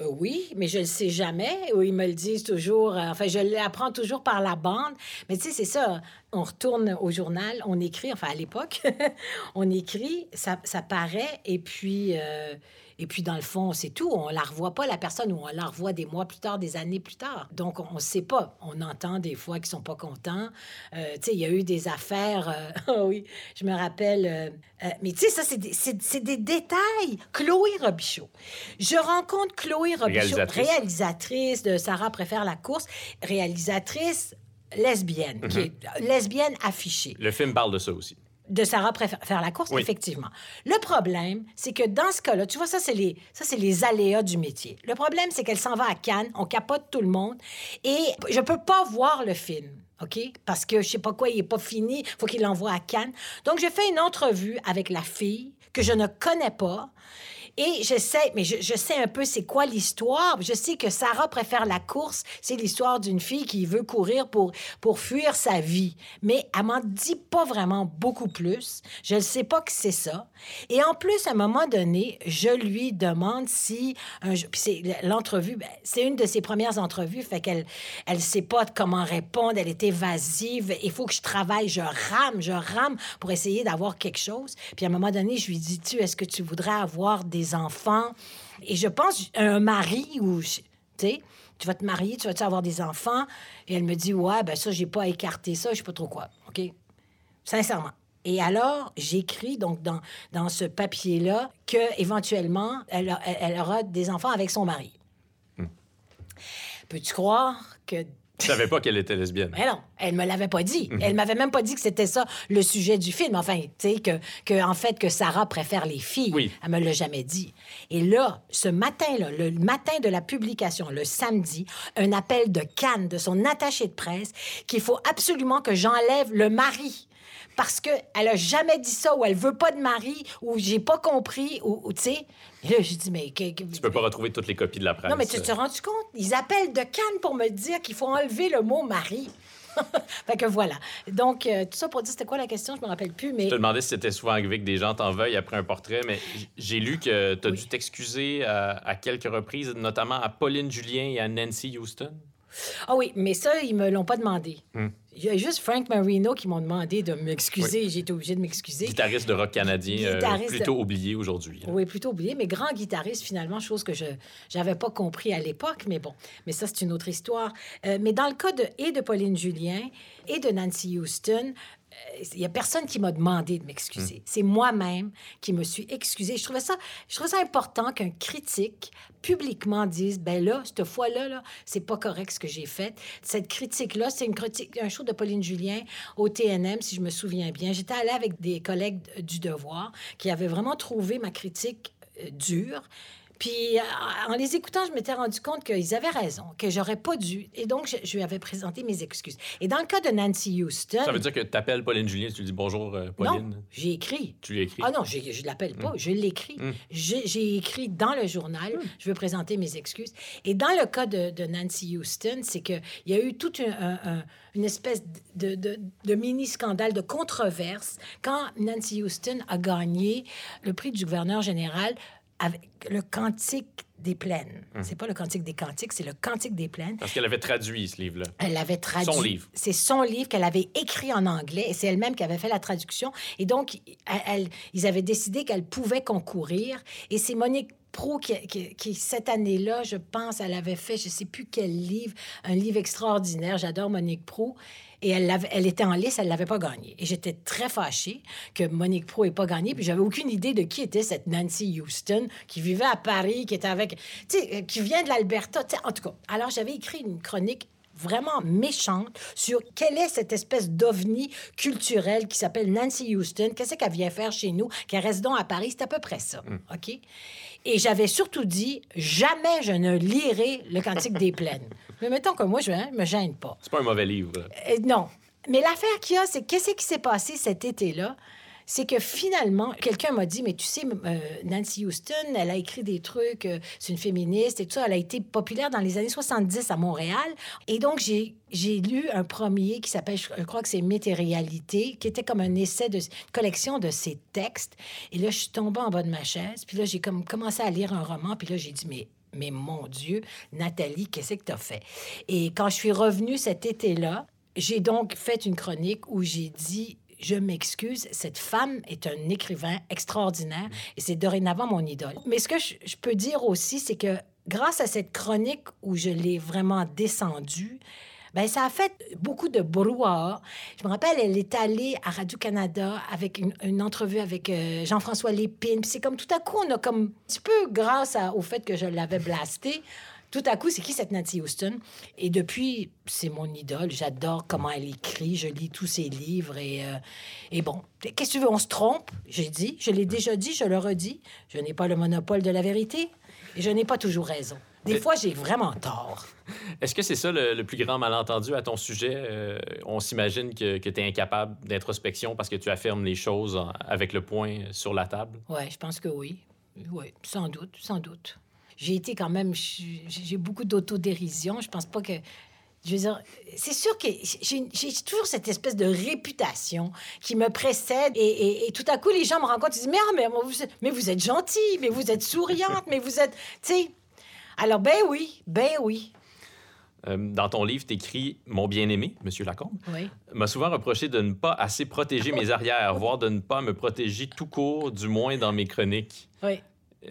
Euh, oui, mais je ne le sais jamais. Ou ils me le disent toujours. Euh, enfin, je l'apprends toujours par la bande. Mais tu sais, c'est ça. On retourne au journal, on écrit. Enfin, à l'époque, on écrit, ça, ça paraît. Et puis, euh, et puis, dans le fond, c'est tout. On la revoit pas, la personne, ou on la revoit des mois plus tard, des années plus tard. Donc, on ne sait pas. On entend des fois qu'ils sont pas contents. Euh, tu sais, il y a eu des affaires. Euh, ah oui, je me rappelle. Euh, mais tu sais, ça, c'est des, des, détails. Chloé Robichaud. Je rencontre Chloé Robichaud, réalisatrice. de Sarah préfère la course, réalisatrice lesbienne, qui mhm. est lesbienne affichée. Le film parle de ça aussi de Sarah faire la course, effectivement. Le problème, c'est que dans ce cas-là, tu vois, ça, c'est les, ça, c'est les aléas du métier. Le problème, c'est qu'elle s'en va à Cannes, on capote tout le monde, et je peux pas voir le film. OK? Parce que je sais pas quoi, il est pas fini, faut qu'il l'envoie à Cannes. Donc, j'ai fait une entrevue avec la fille que je ne connais pas et je sais, mais je, sais un peu c'est quoi l'histoire. Je sais que Sarah préfère la course. C'est l'histoire d'une fille qui veut courir pour, pour fuir sa vie. Mais elle m'en dit pas vraiment beaucoup plus. Je ne sais pas que c'est ça. Et en plus, à un moment donné, je lui demande si... C'est l'entrevue, ben, c'est une de ses premières entrevues, fait qu'elle elle sait pas comment répondre, elle est évasive. Il faut que je travaille, je rame, je rame pour essayer d'avoir quelque chose. Puis à un moment donné, je lui dis, tu, est-ce que tu voudrais avoir des enfants. Et je pense, un mari ou, tu sais, tu vas te marier, tu vas-tu avoir des enfants? Et elle me dit, ouais, ben ça, j'ai pas écarté ça, je sais pas trop quoi. OK? Sincèrement. Et alors, j'écris donc dans, dans ce papier-là que éventuellement, elle, elle, aura des enfants avec son mari. Hmm. Peux-tu croire que je savais pas qu'elle était lesbienne. Mais non, elle me l'avait pas dit. Elle mhm. m'avait même pas dit que c'était ça le sujet du film. Enfin, tu sais que, que en fait que Sarah préfère les filles. Oui. Elle me l'a jamais dit. Et là, ce matin-là, le matin de la publication, le samedi, un appel de Cannes de son attaché de presse qu'il faut absolument que j'enlève le mari parce qu'elle a jamais dit ça, ou elle veut pas de mari, ou j'ai pas compris, ou, tu sais. Et là, j'ai dit, mais. Tu peux pas retrouver toutes les copies de la presse. Non, mais tu te rends compte? Ils appellent de Cannes pour me dire qu'il faut enlever le mot mari. fait que voilà. Donc, euh, tout ça pour dire, c'était quoi la question? Je me rappelle plus, mais... Je te demandais si c'était souvent arrivé que des gens t'en veuillent après un portrait, mais j'ai lu que tu as dû t'excuser à, à, quelques reprises, notamment à Pauline Julien et à Nancy Houston. Ah oui, mais ça, ils me l'ont pas demandé. Hmm. Il y a juste Frank Marino qui m'ont demandé de m'excuser. J'ai été obligé de m'excuser. Guitariste de rock canadien, euh, plutôt oublié aujourd'hui. Oui, plutôt oublié, mais grand guitariste finalement, chose que je n'avais pas compris à l'époque, mais bon, mais ça c'est une autre histoire. Euh, mais dans le cas de, et de Pauline Julien et de Nancy Houston, il n'y a personne qui m'a demandé de m'excuser. Hmm. C'est moi-même qui me suis excusée. Je trouvais ça, je trouvais ça important qu'un critique publiquement dise ben là, cette fois-là, là, c'est pas correct ce que j'ai fait. Cette critique-là, c'est une critique, un show de Pauline Julien au TNM, si je me souviens bien. J'étais allée avec des collègues du Devoir qui avaient vraiment trouvé ma critique euh, dure. Puis, en les écoutant, je m'étais rendu compte qu'ils avaient raison, que j'aurais pas dû. Et donc, je, lui avais présenté mes excuses. Et dans le cas de Nancy Houston... Ça veut dire que tu appelles Pauline Julien, tu lui dis bonjour, euh, Pauline? Non, j'ai écrit. Tu lui écrit? Ah non, je ne l'appelle pas, hmm. je l'écris. Hmm. J'ai écrit dans le journal, hmm. je veux présenter mes excuses. Et dans le cas de, Nancy Houston, c'est qu'il y a eu toute une espèce de, de mini-scandale, de controverse, quand Nancy Houston a gagné le prix du gouverneur général avec le cantique des plaines. Hum. C'est pas le cantique des cantiques, c'est le cantique des plaines. Parce qu'elle avait traduit ce livre-là. Elle l'avait traduit. Son livre. C'est son livre qu'elle avait écrit en anglais et c'est elle-même qui avait fait la traduction. Et donc, elle, ils avaient décidé qu'elle pouvait concourir. Et c'est Monique Pro qui, qui, cette année-là, je pense, elle avait fait, je sais plus quel livre, un livre extraordinaire. J'adore Monique Pro et elle, elle était en lice, elle ne l'avait pas gagné. Et j'étais très fâchée que Monique Pro n'ait pas gagné, puis j'avais aucune idée de qui était cette Nancy Houston qui vivait à Paris, qui était avec, tu sais, qui vient de l'Alberta, en tout cas. Alors j'avais écrit une chronique vraiment méchante sur quelle est cette espèce d'ovni culturel qui s'appelle Nancy Houston. Qu'est-ce qu'elle vient faire chez nous? Qu'elle reste donc à Paris. C'est à peu près ça. Mm. OK? Et j'avais surtout dit jamais je ne lirai le Cantique des Plaines. Mais mettons que moi, je ne me gêne pas. C'est pas un mauvais livre. Euh, non. Mais l'affaire qu'il y a, c'est qu'est-ce qui s'est passé cet été-là? C'est que finalement, quelqu'un m'a dit, mais tu sais, euh, Nancy Houston, elle a écrit des trucs, euh, c'est une féministe et tout ça, elle a été populaire dans les années 70 à Montréal. Et donc, j'ai, j'ai lu un premier qui s'appelle, je crois que c'est Mythe et réalité, qui était comme un essai de collection de ses textes. Et là, je suis tombée en bas de ma chaise, puis là, j'ai comme commencé à lire un roman, puis là, j'ai dit, mais mais mon Dieu, Nathalie, qu'est-ce que tu as fait? Et quand je suis revenue cet été-là, j'ai donc fait une chronique où j'ai dit je m'excuse, cette femme est un écrivain extraordinaire et c'est dorénavant mon idole. Mais ce que je, peux dire aussi, c'est que grâce à cette chronique où je l'ai vraiment descendue, ben ça a fait beaucoup de brouhaha. Je me rappelle, elle est allée à Radio-Canada avec une, entrevue avec euh, Jean-François Lépine. c'est comme tout à coup, on a comme un petit peu, grâce au fait que je l'avais blasté, tout à coup, c'est qui cette Nancy Houston? Et depuis, c'est mon idole. J'adore comment elle écrit. Je lis tous ses livres. Et, euh, et bon, qu'est-ce que tu veux? On se trompe? J'ai dit, je l'ai déjà dit, je le redis. Je n'ai pas le monopole de la vérité. Et je n'ai pas toujours raison. Des fois, j'ai vraiment tort. Est-ce que c'est ça le, plus grand malentendu à ton sujet? Euh, on s'imagine que, que tu es incapable d'introspection parce que tu affirmes les choses avec le point sur la table? Oui, je pense que oui. Oui, sans doute, sans doute. J'ai été quand même... J'ai beaucoup d'autodérision. Je pense pas que... Je veux dire, c'est sûr que j'ai toujours cette espèce de réputation qui me précède et, tout à coup, les gens me rencontrent et disent, mais, ah, mais, vous, mais vous êtes gentille, mais vous êtes souriante, mais vous êtes... Tu sais, alors, ben oui, ben oui. Euh, dans ton livre, tu écris Mon bien-aimé, Monsieur Lacombe, oui. m'a souvent reproché de ne pas assez protéger mes arrières, voire de ne pas me protéger tout court, du moins dans mes chroniques. Oui.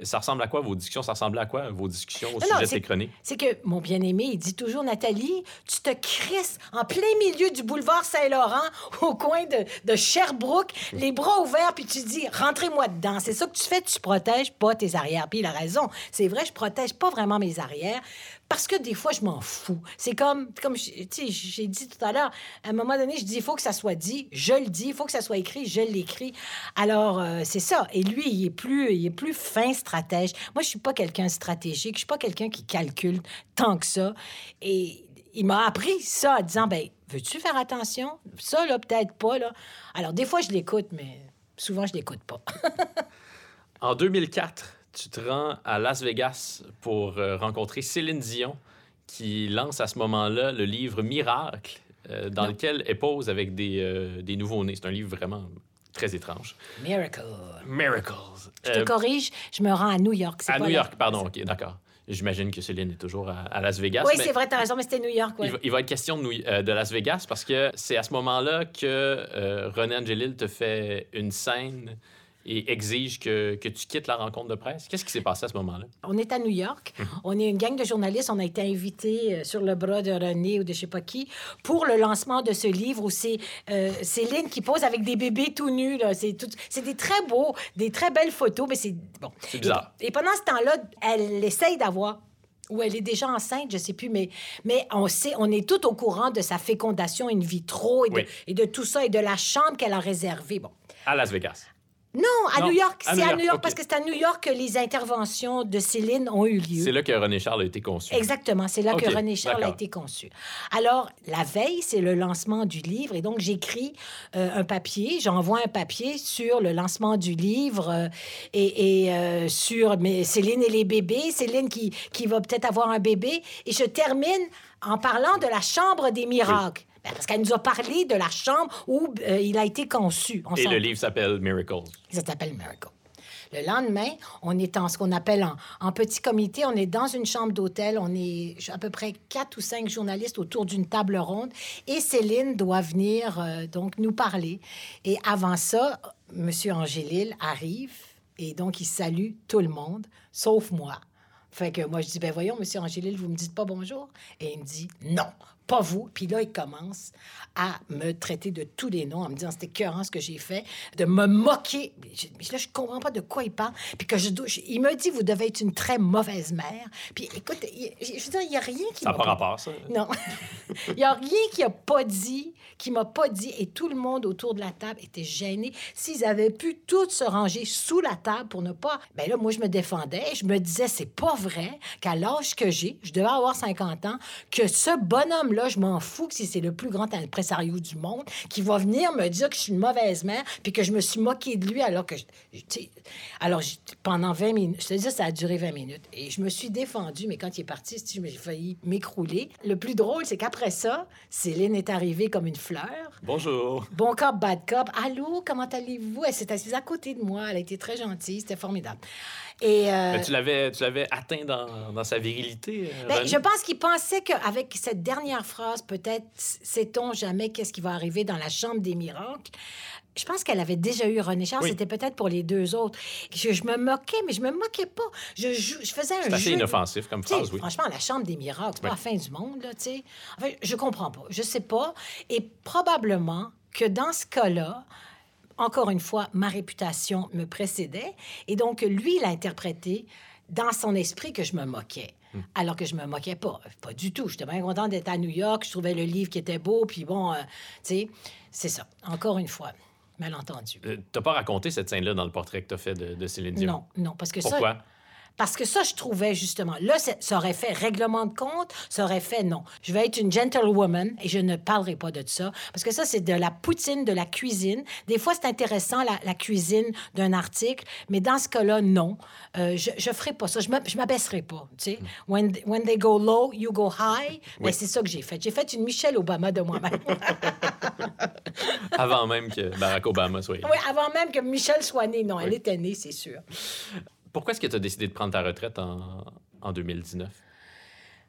Ça ressemble à quoi vos discussions? Ça ressemblait à quoi vos discussions au sujet de chroniques? C'est que mon bien-aimé, il dit toujours, Nathalie, tu te crisses en plein milieu du boulevard Saint-Laurent, au coin de, de, Sherbrooke, les bras ouverts, puis tu dis, rentrez-moi dedans. C'est ça que tu fais, tu protèges pas tes arrières. Puis il a raison. C'est vrai, je protège pas vraiment mes arrières parce que des fois, je m'en fous. C'est comme, comme j'ai dit tout à l'heure, à un moment donné, je dis, il faut que ça soit dit, je le dis, il faut que ça soit écrit, je l'écris. Alors, euh, c'est ça. Et lui, il est plus, il est plus fin stratège. Moi, je suis pas quelqu'un stratégique, je suis pas quelqu'un qui calcule tant que ça. Et il m'a appris ça en disant, ben, veux-tu faire attention? Ça, là, peut-être pas, là. Alors, des fois, je l'écoute, mais souvent, je l'écoute pas. en 2004, tu te rends à Las Vegas pour euh, rencontrer Céline Dion, qui lance à ce moment-là le livre Miracle, euh, dans lequel elle pose avec des, euh, des nouveaux-nés. C'est un livre vraiment très étrange. Miracle. Miracles. Je te corrige, je me rends à New York. À New York, pardon, OK, d'accord. J'imagine que Céline est toujours à, Las Vegas. Oui, c'est vrai, t'as raison, mais c'était New York. Il, va, être question de, de, Las Vegas parce que c'est à ce moment-là que René Angelil te fait une scène et exige que, que, tu quittes la rencontre de presse? Qu'est-ce qui s'est passé à ce moment-là? On est à New York. Mhm. On est une gang de journalistes. On a été invités euh, sur le bras de René ou de je sais pas qui pour le lancement de ce livre où c'est euh, Céline qui pose avec des bébés tout nus. C'est, tout... c'est des très beaux, des très belles photos, mais c'est... Bon. C'est bizarre. Et, pendant ce temps-là, elle essaye d'avoir ou elle est déjà enceinte, je sais plus, mais, mais on sait, on est tout au courant de sa fécondation in vitro et de, et de tout ça et de la chambre qu'elle a réservée. Bon. À Las Vegas Non, à New York. C'est à New York, parce que c'est à New York que les interventions de Céline ont eu lieu. C'est là que René Charles a été conçu. Exactement, c'est là que René Charles a été conçu. Alors, la veille, c'est le lancement du livre. Et donc, j'écris euh, un papier, j'envoie un papier sur le lancement du livre euh, et, euh, sur mais Céline et les bébés, Céline qui, qui va peut-être avoir un bébé. Et je termine en parlant de la Chambre des miracles. Parce qu'elle nous a parlé de la chambre où euh, il a été conçu. Et le livre s'appelle Miracles. Ça s'appelle Miracles. Le lendemain, on est en ce qu'on appelle en, petit comité. On est dans une chambre d'hôtel. On est à peu près quatre ou cinq journalistes autour d'une table ronde. Et Céline doit venir euh, donc nous parler. Et avant ça, M. Angélil arrive et donc il salue tout le monde, sauf moi. Fait que moi, je dis, ben voyons, monsieur Angélil, vous me dites pas bonjour? Et il me dit, non, pas vous. Puis là, il commence à me traiter de tous les noms en me disant c'était écœurant ce que j'ai fait, de me moquer. Mais là, je comprends pas de quoi il parle. Puis que je, il me dit vous devez être une très mauvaise mère. Puis écoute, je veux dire, il n'y a rien qui. Ça n'a pas rapport, ça. Non. Il n'y a rien qui a pas dit, qui m'a pas dit. Et tout le monde autour de la table était gêné. S'ils avaient pu tous se ranger sous la table pour ne pas. Ben là, moi, je me défendais. Je me disais c'est pas vrai qu'à l'âge que j'ai, je devais avoir 50 ans, que ce bonhomme là, je m'en fous que si c'est le plus grand impresario du monde qui va venir me dire que je suis une mauvaise mère puis que je me suis moquée de lui alors que... Je, alors, pendant 20 minutes, je te dis, ça a duré 20 minutes. Et je me suis défendue, mais quand il est parti, j'ai failli m'écrouler. Le plus drôle, c'est qu'après ça, Céline est arrivée comme une fleur. Bonjour. Bon cop, bad cop. Allô, comment allez-vous? Elle s'est assise à côté de moi. Elle a été très gentille. C'était formidable. Et euh, tu l'avais, tu l'avais atteint dans, dans, sa virilité. Euh, ben, je pense qu'il pensait qu'avec cette dernière phrase, peut-être, sait-on jamais qu'est-ce qui va arriver dans la chambre des miracles? Je pense qu'elle avait déjà eu René Charles. C'était peut-être pour les deux autres. Je, je, me moquais, mais je me moquais pas. Je, je, faisais un C'est assez inoffensif comme phrase, oui. Franchement, la chambre des miracles, c'est pas la fin du monde, là, tu sais. Enfin, je comprends pas. Je sais pas. Et probablement que dans ce cas-là, encore une fois, ma réputation me précédait. Et donc, lui, il a interprété dans son esprit que je me moquais. Hmm. Alors que je me moquais pas. Pas du tout. J'étais bien contente d'être à New York. Je trouvais le livre qui était beau. Puis bon, euh, tu sais, c'est ça. Encore une fois, malentendu. Euh, tu n'as pas raconté cette scène-là dans le portrait que tu as fait de, Céline Dion? Non, non, parce que Pourquoi? Parce que ça, je trouvais justement, là, ça aurait fait règlement de compte, ça aurait fait non. Je vais être une gentlewoman et je ne parlerai pas de ça. Parce que ça, c'est de la poutine, de la cuisine. Des fois, c'est intéressant, la, cuisine d'un article, mais dans ce cas-là, non. Euh, je ne ferai pas ça. Je ne m'abaisserai pas. Tu sais, when, when, they go low, you go high. Mais c'est ça que j'ai fait. J'ai fait une Michelle Obama de moi-même. avant même que Barack Obama soit. Oui, avant même que Michelle soit née. Non, elle était née, c'est sûr. Pourquoi est-ce que tu as décidé de prendre ta retraite en, en 2019?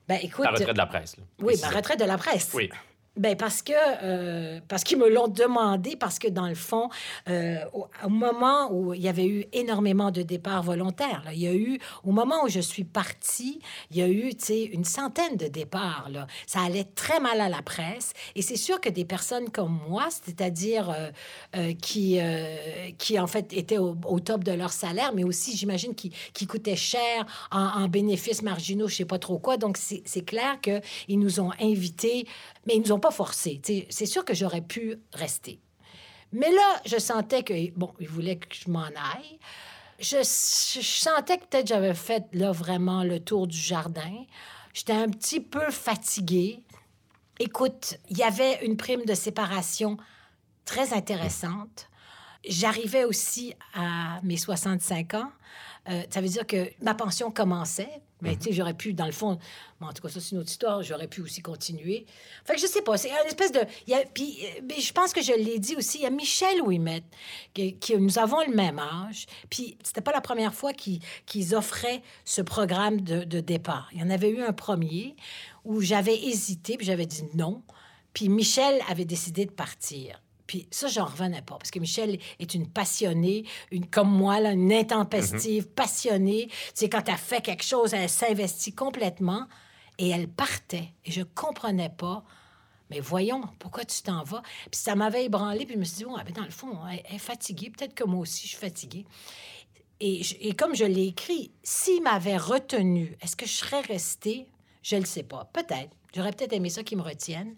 Ben, écoute. Ta retraite de la presse. Là, oui, ma retraite de la presse. Oui. Ben parce que euh, parce qu'ils me l'ont demandé parce que dans le fond euh, au, moment où il y avait eu énormément de départs volontaires il y a eu au moment où je suis partie il y a eu tu sais une centaine de départs là. Ça allait très mal à la presse. Et c'est sûr que des personnes comme moi c'est-à-dire euh, qui qui en fait étaient au, top de leur salaire mais aussi j'imagine qui, qui coûtaient cher en, en bénéfices marginaux je sais pas trop quoi. Donc c'est clair que ils nous ont invités mais ils nous ont pas forcé. C'est sûr que j'aurais pu rester. Mais là, je sentais que, bon, ils voulaient que je m'en aille. Je, sentais que peut-être j'avais fait là vraiment le tour du jardin. J'étais un petit peu fatiguée. Écoute, il y avait une prime de séparation très intéressante. J'arrivais aussi à mes 65 ans. Euh, ça veut dire que ma pension commençait. Mais mhm. tu sais, j'aurais pu, dans le fond, en tout cas, ça, c'est une autre histoire, j'aurais pu aussi continuer. Fait que je sais pas, c'est une espèce de. Puis, euh, je pense que je l'ai dit aussi, il y a Michel Ouimet, qui, qui, nous avons le même âge. Puis, c'était pas la première fois qu'ils offraient ce programme de, de départ. Il y en avait eu un premier où j'avais hésité, puis j'avais dit non. Puis Michel avait décidé de partir. Puis ça, j'en revenais pas, parce que Michel est une passionnée, une, comme moi, là, une intempestive, mhm. passionnée. C'est quand elle fait quelque chose, elle s'investit complètement et elle partait. Et je comprenais pas. Mais voyons, pourquoi tu t'en vas? Puis ça m'avait ébranlé, puis je me suis dit, oh, dans le fond, elle, est fatiguée. Peut-être que moi aussi, je suis fatiguée. Et, et comme je l'ai écrit, s'il m'avait retenu, est-ce que je serais restée? Je ne le sais pas. Peut-être. J'aurais peut-être aimé ça qu'il me retienne.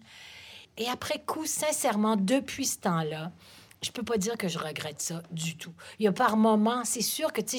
Et après coup, sincèrement, depuis ce temps-là, je peux pas dire que je regrette ça du tout. Il y a par moments, c'est sûr que, tu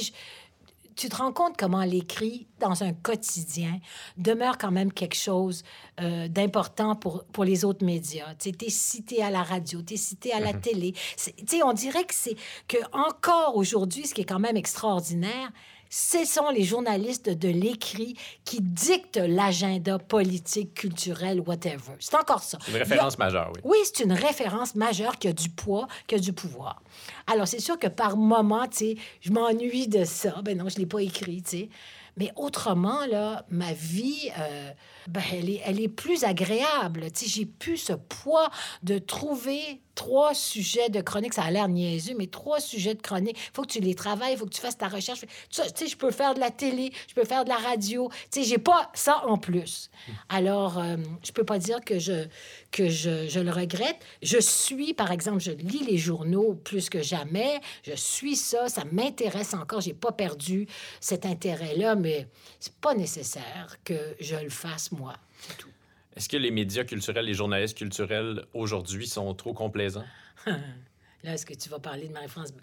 tu te rends compte comment l'écrit dans un quotidien demeure quand même quelque chose euh, d'important pour, pour les autres médias. Tu es cité à la radio, tu es cité à la mm-hmm. télé. Tu sais, on dirait que c'est que encore aujourd'hui, ce qui est quand même extraordinaire, ce sont les journalistes de l'écrit qui dictent l'agenda politique, culturel, whatever. C'est encore ça. Une référence majeure, oui. Oui, c'est une référence majeure qui a du poids, qui a du pouvoir. Alors, c'est sûr que par moment, tu sais, je m'ennuie de ça. Ben non, je ne l'ai pas écrit, tu sais. Mais autrement, là, ma vie, euh, ben, elle, est, plus agréable. J'ai plus ce poids de trouver trois sujets de chronique. Ça a l'air niaiseux, mais trois sujets de chronique. Il faut que tu les travailles, il faut que tu fasses ta recherche. Tu sais, je peux faire de la télé, je peux faire de la radio. Tu sais, j'ai pas ça en plus. Alors, euh, je peux pas dire que je, que je, je, le regrette. Je suis, par exemple, je lis les journaux plus que jamais. Je suis ça, ça m'intéresse encore. J'ai pas perdu cet intérêt-là, mais c'est pas nécessaire que je le fasse moi. C'est tout. Est-ce que les médias culturels, les journalistes culturels aujourd'hui sont trop complaisants? Là, est-ce que tu vas parler de Marie-France?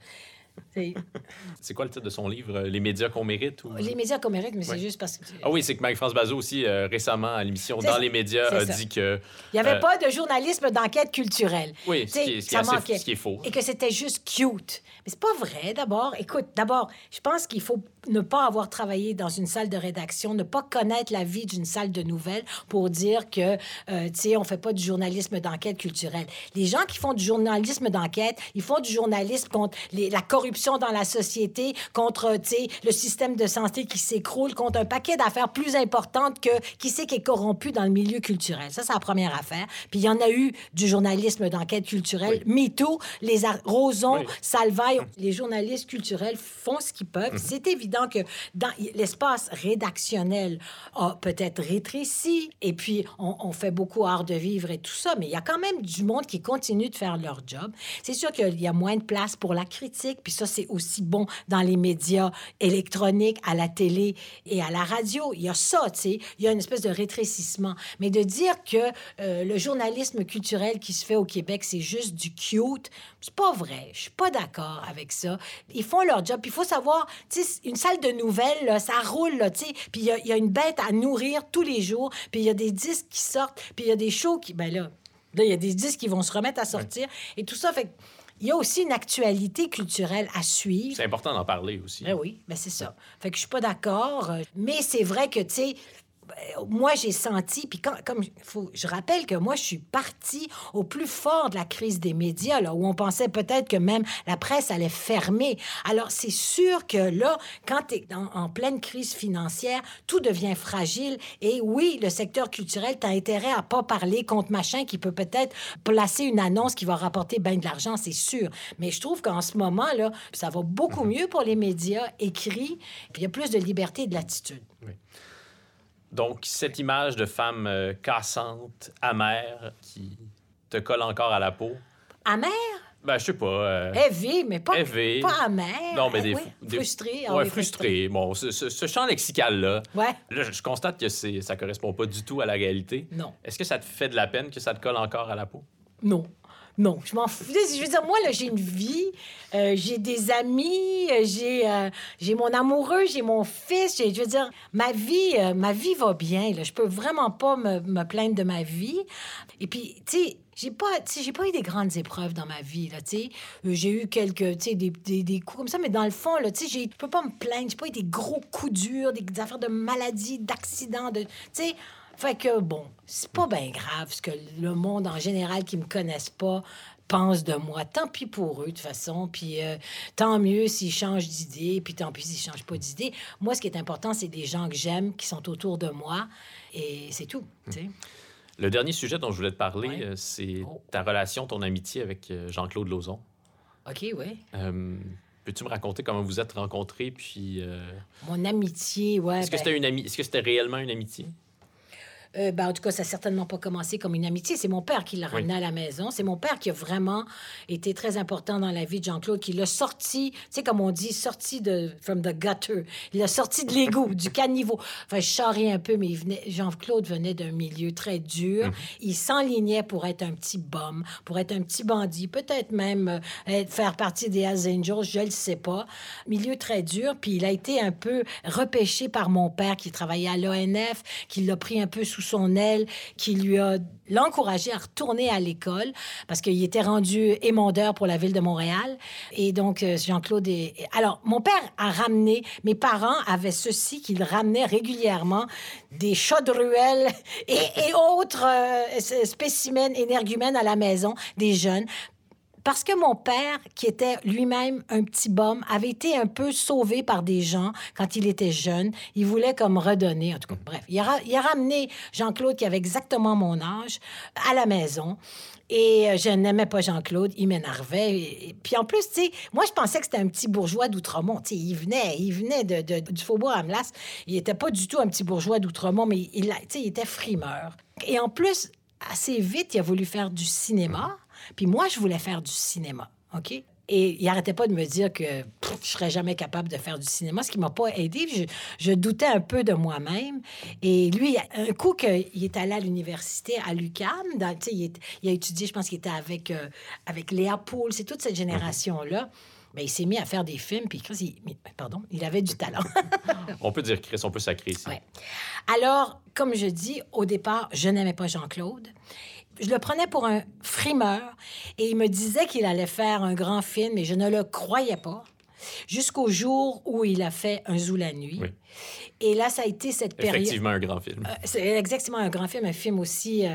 C'est quoi le titre de son livre? Les médias qu'on mérite? Ou... Les médias qu'on mérite, mais c'est juste parce que... Ah oui, c'est que Marie-France Bazot aussi, euh, récemment, à l'émission Dans les médias, a dit que... Il n'y avait euh, pas de journalisme d'enquête culturelle. Oui, ce qui, est, ce qui est faux. Et que c'était juste cute. Mais c'est pas vrai, d'abord. Écoute, d'abord, je pense qu'il faut ne pas avoir travaillé dans une salle de rédaction, ne pas connaître la vie d'une salle de nouvelles pour dire que, euh, tu sais, on fait pas du journalisme d'enquête culturelle. Les gens qui font du journalisme d'enquête, ils font du journalisme contre les, la corruption dans la société, contre, tu sais, le système de santé qui s'écroule, contre un paquet d'affaires plus importantes que qui c'est qui est corrompu dans le milieu culturel. Ça, c'est la première affaire. Puis il y en a eu du journalisme d'enquête culturelle. Oui. MeToo, les Roson, Salvaille, les journalistes culturels font ce qu'ils peuvent. Mhm. C'est évident que dans l'espace rédactionnel a peut-être rétréci, et puis on, fait beaucoup art de vivre et tout ça, mais il y a quand même du monde qui continue de faire leur job. C'est sûr qu'il y a moins de place pour la critique, puis ça, c'est aussi bon dans les médias électroniques, à la télé et à la radio. Il y a ça, tu sais, il y a une espèce de rétrécissement. Mais de dire que euh, le journalisme culturel qui se fait au Québec, c'est juste du cute, c'est pas vrai. Je suis pas d'accord avec ça. Ils font leur job. Il faut savoir, tu sais, une de nouvelles, ça roule, là, tu sais. Puis il y, a une bête à nourrir tous les jours. Puis il y a des disques qui sortent. Puis il y a des shows qui... Ben là, il y a des disques qui vont se remettre à sortir. Et tout ça fait... Il y a aussi une actualité culturelle à suivre. C'est important d'en parler aussi. Ben oui, ben c'est ça. Fait que je suis pas d'accord. Mais c'est vrai que, tu sais, euh, moi, j'ai senti, puis comme faut, je rappelle que moi, je suis partie au plus fort de la crise des médias, là, où on pensait peut-être que même la presse allait fermer. Alors, c'est sûr que là, quand tu es en, pleine crise financière, tout devient fragile. Et oui, le secteur culturel, tu as intérêt à pas parler contre machin qui peut peut-être placer une annonce qui va rapporter bien de l'argent, c'est sûr. Mais je trouve qu'en ce moment, là, ça va beaucoup mhm. mieux pour les médias écrits, puis il y a plus de liberté et de latitude. Oui. Donc, cette image de femme euh, cassante, amère, qui te colle encore à la peau. Amère? Ben, je sais pas. Euh... Heavy, mais pas, pas amère. Non, mais des, oui, des... Frustré. Oui, frustré. Bon, ce, ce, champ lexical-là, ouais. là, je constate que ça correspond pas du tout à la réalité. Non. Est-ce que ça te fait de la peine que ça te colle encore à la peau? Non. Non, je m'en fous. Je veux dire, moi, là, j'ai une vie, euh, j'ai des amis, euh, j'ai euh, j'ai mon amoureux, j'ai mon fils. Je veux dire, ma vie, ma vie va bien. Là. Je peux vraiment pas me, me plaindre de ma vie. Et puis, tu sais, j'ai pas, j'ai pas eu des grandes épreuves dans ma vie, là, tu sais. J'ai eu quelques, tu sais, des, des, des, coups comme ça, mais dans le fond, là, tu sais, je peux pas me plaindre. J'ai pas eu des gros coups durs, des, affaires de maladie, d'accidents, de, tu sais... Fait que, bon, c'est pas bien grave ce que le monde en général qui me connaissent pas pense de moi. Tant pis pour eux, de toute façon. Puis euh, tant mieux s'ils changent d'idée, puis tant pis s'ils changent pas d'idée. Moi, ce qui est important, c'est des gens que j'aime, qui sont autour de moi, et c'est tout, sais. Le dernier sujet dont je voulais te parler, euh, c'est oh. ta relation, ton amitié avec euh, Jean-Claude Lauzon. OK, oui. Peux-tu me raconter comment vous êtes rencontrés, puis... Mon amitié, ouais. Est-ce que ben c'était une amie... Est-ce que c'était réellement une amitié? Euh, ben, en tout cas, ça n'a certainement pas commencé comme une amitié. C'est mon père qui l'a ramené à la maison. C'est mon père qui a vraiment été très important dans la vie de Jean-Claude, qui l'a sorti, tu sais, comme on dit, sorti de from the gutter. Il l'a sorti de l'égout, du caniveau. Enfin, je charrie un peu, mais Jean-Claude venait d'un milieu très dur. Mm. Il s'enlignait pour être un petit bum, pour être un petit bandit, peut-être même euh, faire partie des Hells Angels, je ne le sais pas. Milieu très dur. Puis il a été un peu repêché par mon père qui travaillait à l'ONF, qui l'a pris un peu sous son aile, qui lui a l'encouragé à retourner à l'école parce qu'il était rendu émondeur pour la ville de Montréal. Et donc, euh, Jean-Claude est... Alors, mon père a ramené, mes parents avaient ceci qu'ils ramenaient régulièrement des chats de ruelle et, autres euh, spécimens énergumènes à la maison, des jeunes, parce que mon père, qui était lui-même un petit bum, avait été un peu sauvé par des gens quand il était jeune. Il voulait comme redonner. En tout cas, bref, il a, ramené Jean-Claude, qui avait exactement mon âge, à la maison. Et euh, je n'aimais pas Jean-Claude, il m'énervait. Puis en plus, tu sais, moi, je pensais que c'était un petit bourgeois d'Outremont. Tu sais, il venait, il venait du faubourg Amlas. Il n'était pas du tout un petit bourgeois d'Outremont, mais il, il était frimeur. Et en plus, assez vite, il a voulu faire du cinéma. Puis moi, je voulais faire du cinéma, OK? Et il arrêtait pas de me dire que je serais jamais capable de faire du cinéma, ce qui m'a pas aidé. Je, je, doutais un peu de moi-même. Et lui, un coup qu'il est allé à l'université à l'UQAM, il, il, a étudié, je pense qu'il était avec, euh, avec Léa Poul, c'est toute cette génération-là. Ben, il s'est mis à faire des films, puis Chris, il, pardon, il avait du talent. on peut dire Chris, on peut sacrer ici. Ouais. Alors, comme je dis, au départ, je n'aimais pas Jean-Claude je le prenais pour un frimeur et il me disait qu'il allait faire un grand film et je ne le croyais pas jusqu'au jour où il a fait Un Zoo la nuit. Et là, ça a été cette période. Effectivement, un grand film. Euh, c'est exactement un grand film, un film aussi euh,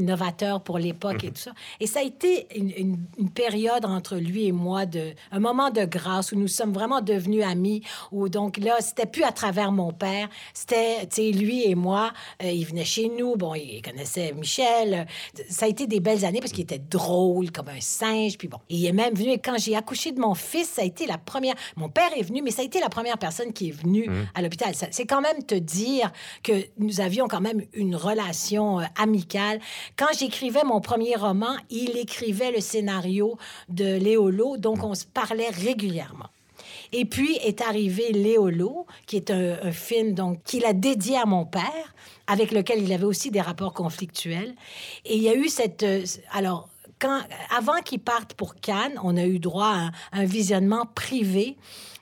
novateur pour l'époque et mhm. tout ça. Et ça a été une, une, période entre lui et moi, de, un moment de grâce où nous sommes vraiment devenus amis. Où donc là, c'était plus à travers mon père, c'était lui et moi. Euh, il venait chez nous, bon, il connaissait Michel. Ça a été des belles années parce qu'il était drôle comme un singe. Puis bon, il est même venu. Et quand j'ai accouché de mon fils, ça a été la première. Mon père est venu, mais ça a été la première personne qui est venue mhm. à c'est quand même te dire que nous avions quand même une relation euh, amicale. Quand j'écrivais mon premier roman, il écrivait le scénario de Léolo, donc on se parlait régulièrement. Et puis est arrivé Léolo, qui est un, film donc qu'il a dédié à mon père, avec lequel il avait aussi des rapports conflictuels. Et il y a eu cette euh, alors avant qu'il parte pour Cannes, on a eu droit à un visionnement privé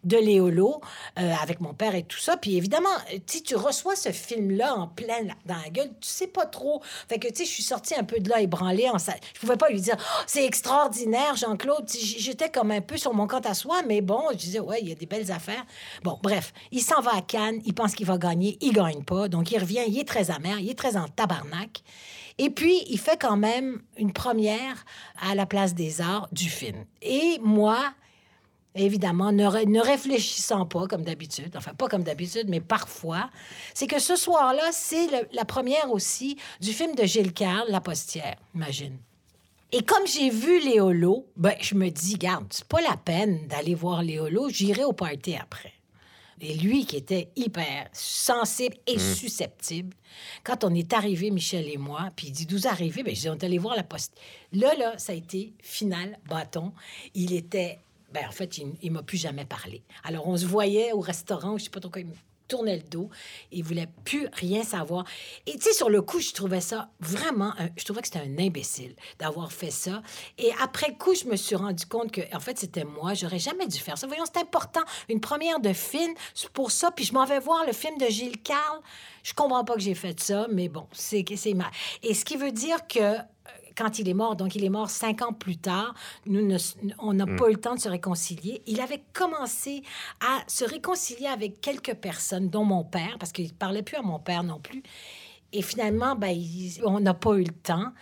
de Léolo euh, avec mon père et tout ça. Puis évidemment, si tu reçois ce film-là en plein dans la gueule, tu sais pas trop. Fait que, tu sais, je suis sortie un peu de là ébranlée. En sa... Je pouvais pas lui dire oh, c'est extraordinaire, Jean-Claude. J'étais comme un peu sur mon compte à soi, mais bon, je disais ouais, il y a des belles affaires. Bon, bref, il s'en va à Cannes, il pense qu'il va gagner, il gagne pas. Donc il revient, il est très amer, il est très en tabarnak. Et puis, il fait quand même une première à la place des arts du film. Et moi, évidemment, ne, réfléchissant pas comme d'habitude, enfin pas comme d'habitude, mais parfois, c'est que ce soir-là, c'est la première aussi du film de Gilles Carle, La Postière, imagine. Et comme j'ai vu Léolo, ben, je me dis, garde, c'est pas la peine d'aller voir Léolo, j'irai au party après. Et lui, qui était hyper sensible et mmh. susceptible, quand on est arrivé, Michel et moi, puis il dit, d'où arrivez? Ben, je dis, on est allé voir la poste. Là, là, ça a été final, bâton. Il était ben, en fait, il, ne m'a plus jamais parlé. Alors, on se voyait au restaurant, je sais pas trop quoi, tournait le dos. Il voulait plus rien savoir. Et tu sais, sur le coup, je trouvais ça vraiment, je trouvais que c'était un imbécile d'avoir fait ça. Et après coup, je me suis rendu compte que, en fait, c'était moi. J'aurais jamais dû faire ça. Voyons, c'est important. Une première de film, pour ça. Puis je m'en vais voir le film de Gilles Carle. Je comprends pas que j'ai fait ça, mais bon, c'est c'est mal. Et ce qui veut dire que quand il est mort, donc il est mort cinq ans plus tard, nous on n'a mm. pas eu le temps de se réconcilier. Il avait commencé à se réconcilier avec quelques personnes, dont mon père, parce qu'il ne parlait plus à mon père non plus. Et finalement, ben, on n'a pas eu le temps.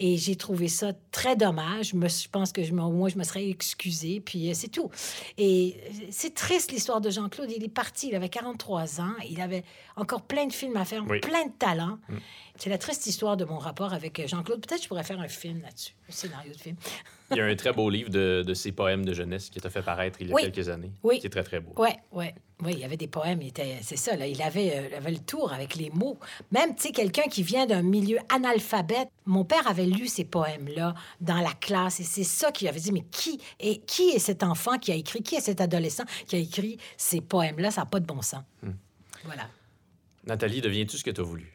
Et j'ai trouvé ça très dommage. Je, pense que je, moi, je me serais excusée, puis euh, c'est tout. Et euh, c'est triste l'histoire de Jean-Claude. Il est parti, il avait 43 ans. Il avait encore plein de films à faire, plein de talents. Mm. C'est la triste histoire de mon rapport avec euh, Jean-Claude. Peut-être que je pourrais faire un film là-dessus, un scénario de film. Il y a un très beau livre de, de ses poèmes de jeunesse qui t'a fait paraître il y a quelques années. Oui. Qui est très, très beau. Oui, oui. Oui, il y avait des poèmes, c'est ça, là, il, avait, euh, avait le tour avec les mots. Même, tu sais, quelqu'un qui vient d'un milieu analphabète, mon père avait lu ces poèmes-là dans la classe et c'est ça qui avait dit, mais qui est, qui est cet enfant qui a écrit, qui est cet adolescent qui a écrit ces poèmes-là? Ça n'a pas de bon sens. Hmm. Voilà. Nathalie, deviens-tu ce que tu as voulu?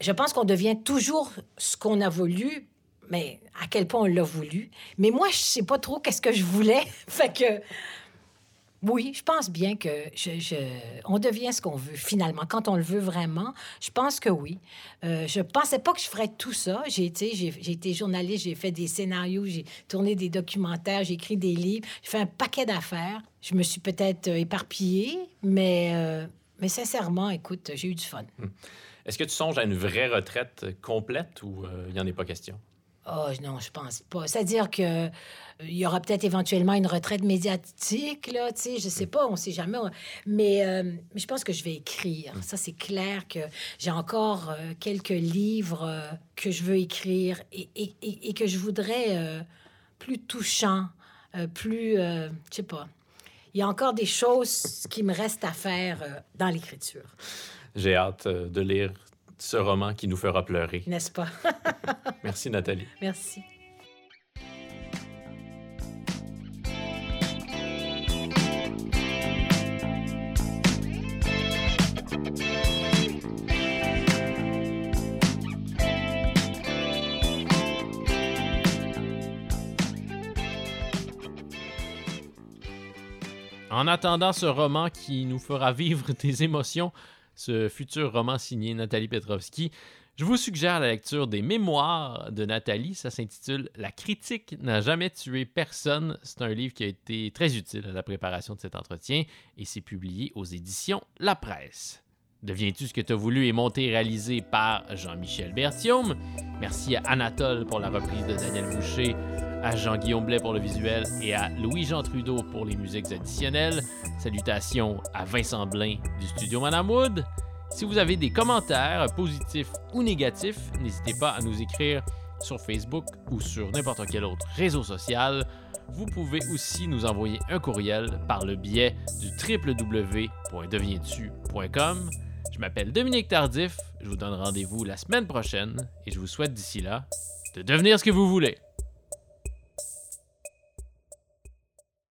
Je pense qu'on devient toujours ce qu'on a voulu, mais à quel point on l'a voulu. Mais moi, je sais pas trop qu'est-ce que je voulais. fait que oui, je pense bien que on devient ce qu'on veut finalement. Quand on le veut vraiment, je pense que oui. Euh, je pensais pas que je ferais tout ça. J'ai été, journaliste, j'ai fait des scénarios, j'ai tourné des documentaires, j'ai écrit des livres, j'ai fait un paquet d'affaires. Je me suis peut-être euh, éparpillée, mais, euh, mais sincèrement, écoute, j'ai eu du fun. Hmm. Est-ce que tu songes à une vraie retraite complète ou il n'y en est pas question? Oh non, je pense pas. C'est-à-dire que euh, il y aura peut-être éventuellement une retraite médiatique, là, tu sais, je sais pas, on sait jamais. Mais, euh, je pense que je vais écrire. Ça, c'est clair que j'ai encore euh, quelques livres que je veux écrire et, et, et, que je voudrais plus touchants, plus, je sais pas. Il y a encore des choses qui me restent à faire dans l'écriture. J'ai hâte de lire ce roman qui nous fera pleurer. N'est-ce pas? Merci Nathalie. Merci. En attendant ce roman qui nous fera vivre des émotions, ce futur roman signé Nathalie Petrovski. Je vous suggère la lecture des mémoires de Nathalie. Ça s'intitule La critique n'a jamais tué personne. C'est un livre qui a été très utile à la préparation de cet entretien et c'est publié aux éditions La Presse. Deviens-tu ce que tu as voulu est monté et réalisé par Jean-Michel Bertium. Merci à Anatole pour la reprise de Daniel Boucher à Jean-Guillaume Blais pour le visuel et à Louis-Jean Trudeau pour les musiques additionnelles. Salutations à Vincent Blain du studio Madame Wood. Si vous avez des commentaires positifs ou négatifs, n'hésitez pas à nous écrire sur Facebook ou sur n'importe quel autre réseau social. Vous pouvez aussi nous envoyer un courriel par le biais du www.devientu.com. Je m'appelle Dominique Tardif, je vous donne rendez-vous la semaine prochaine et je vous souhaite d'ici là de devenir ce que vous voulez.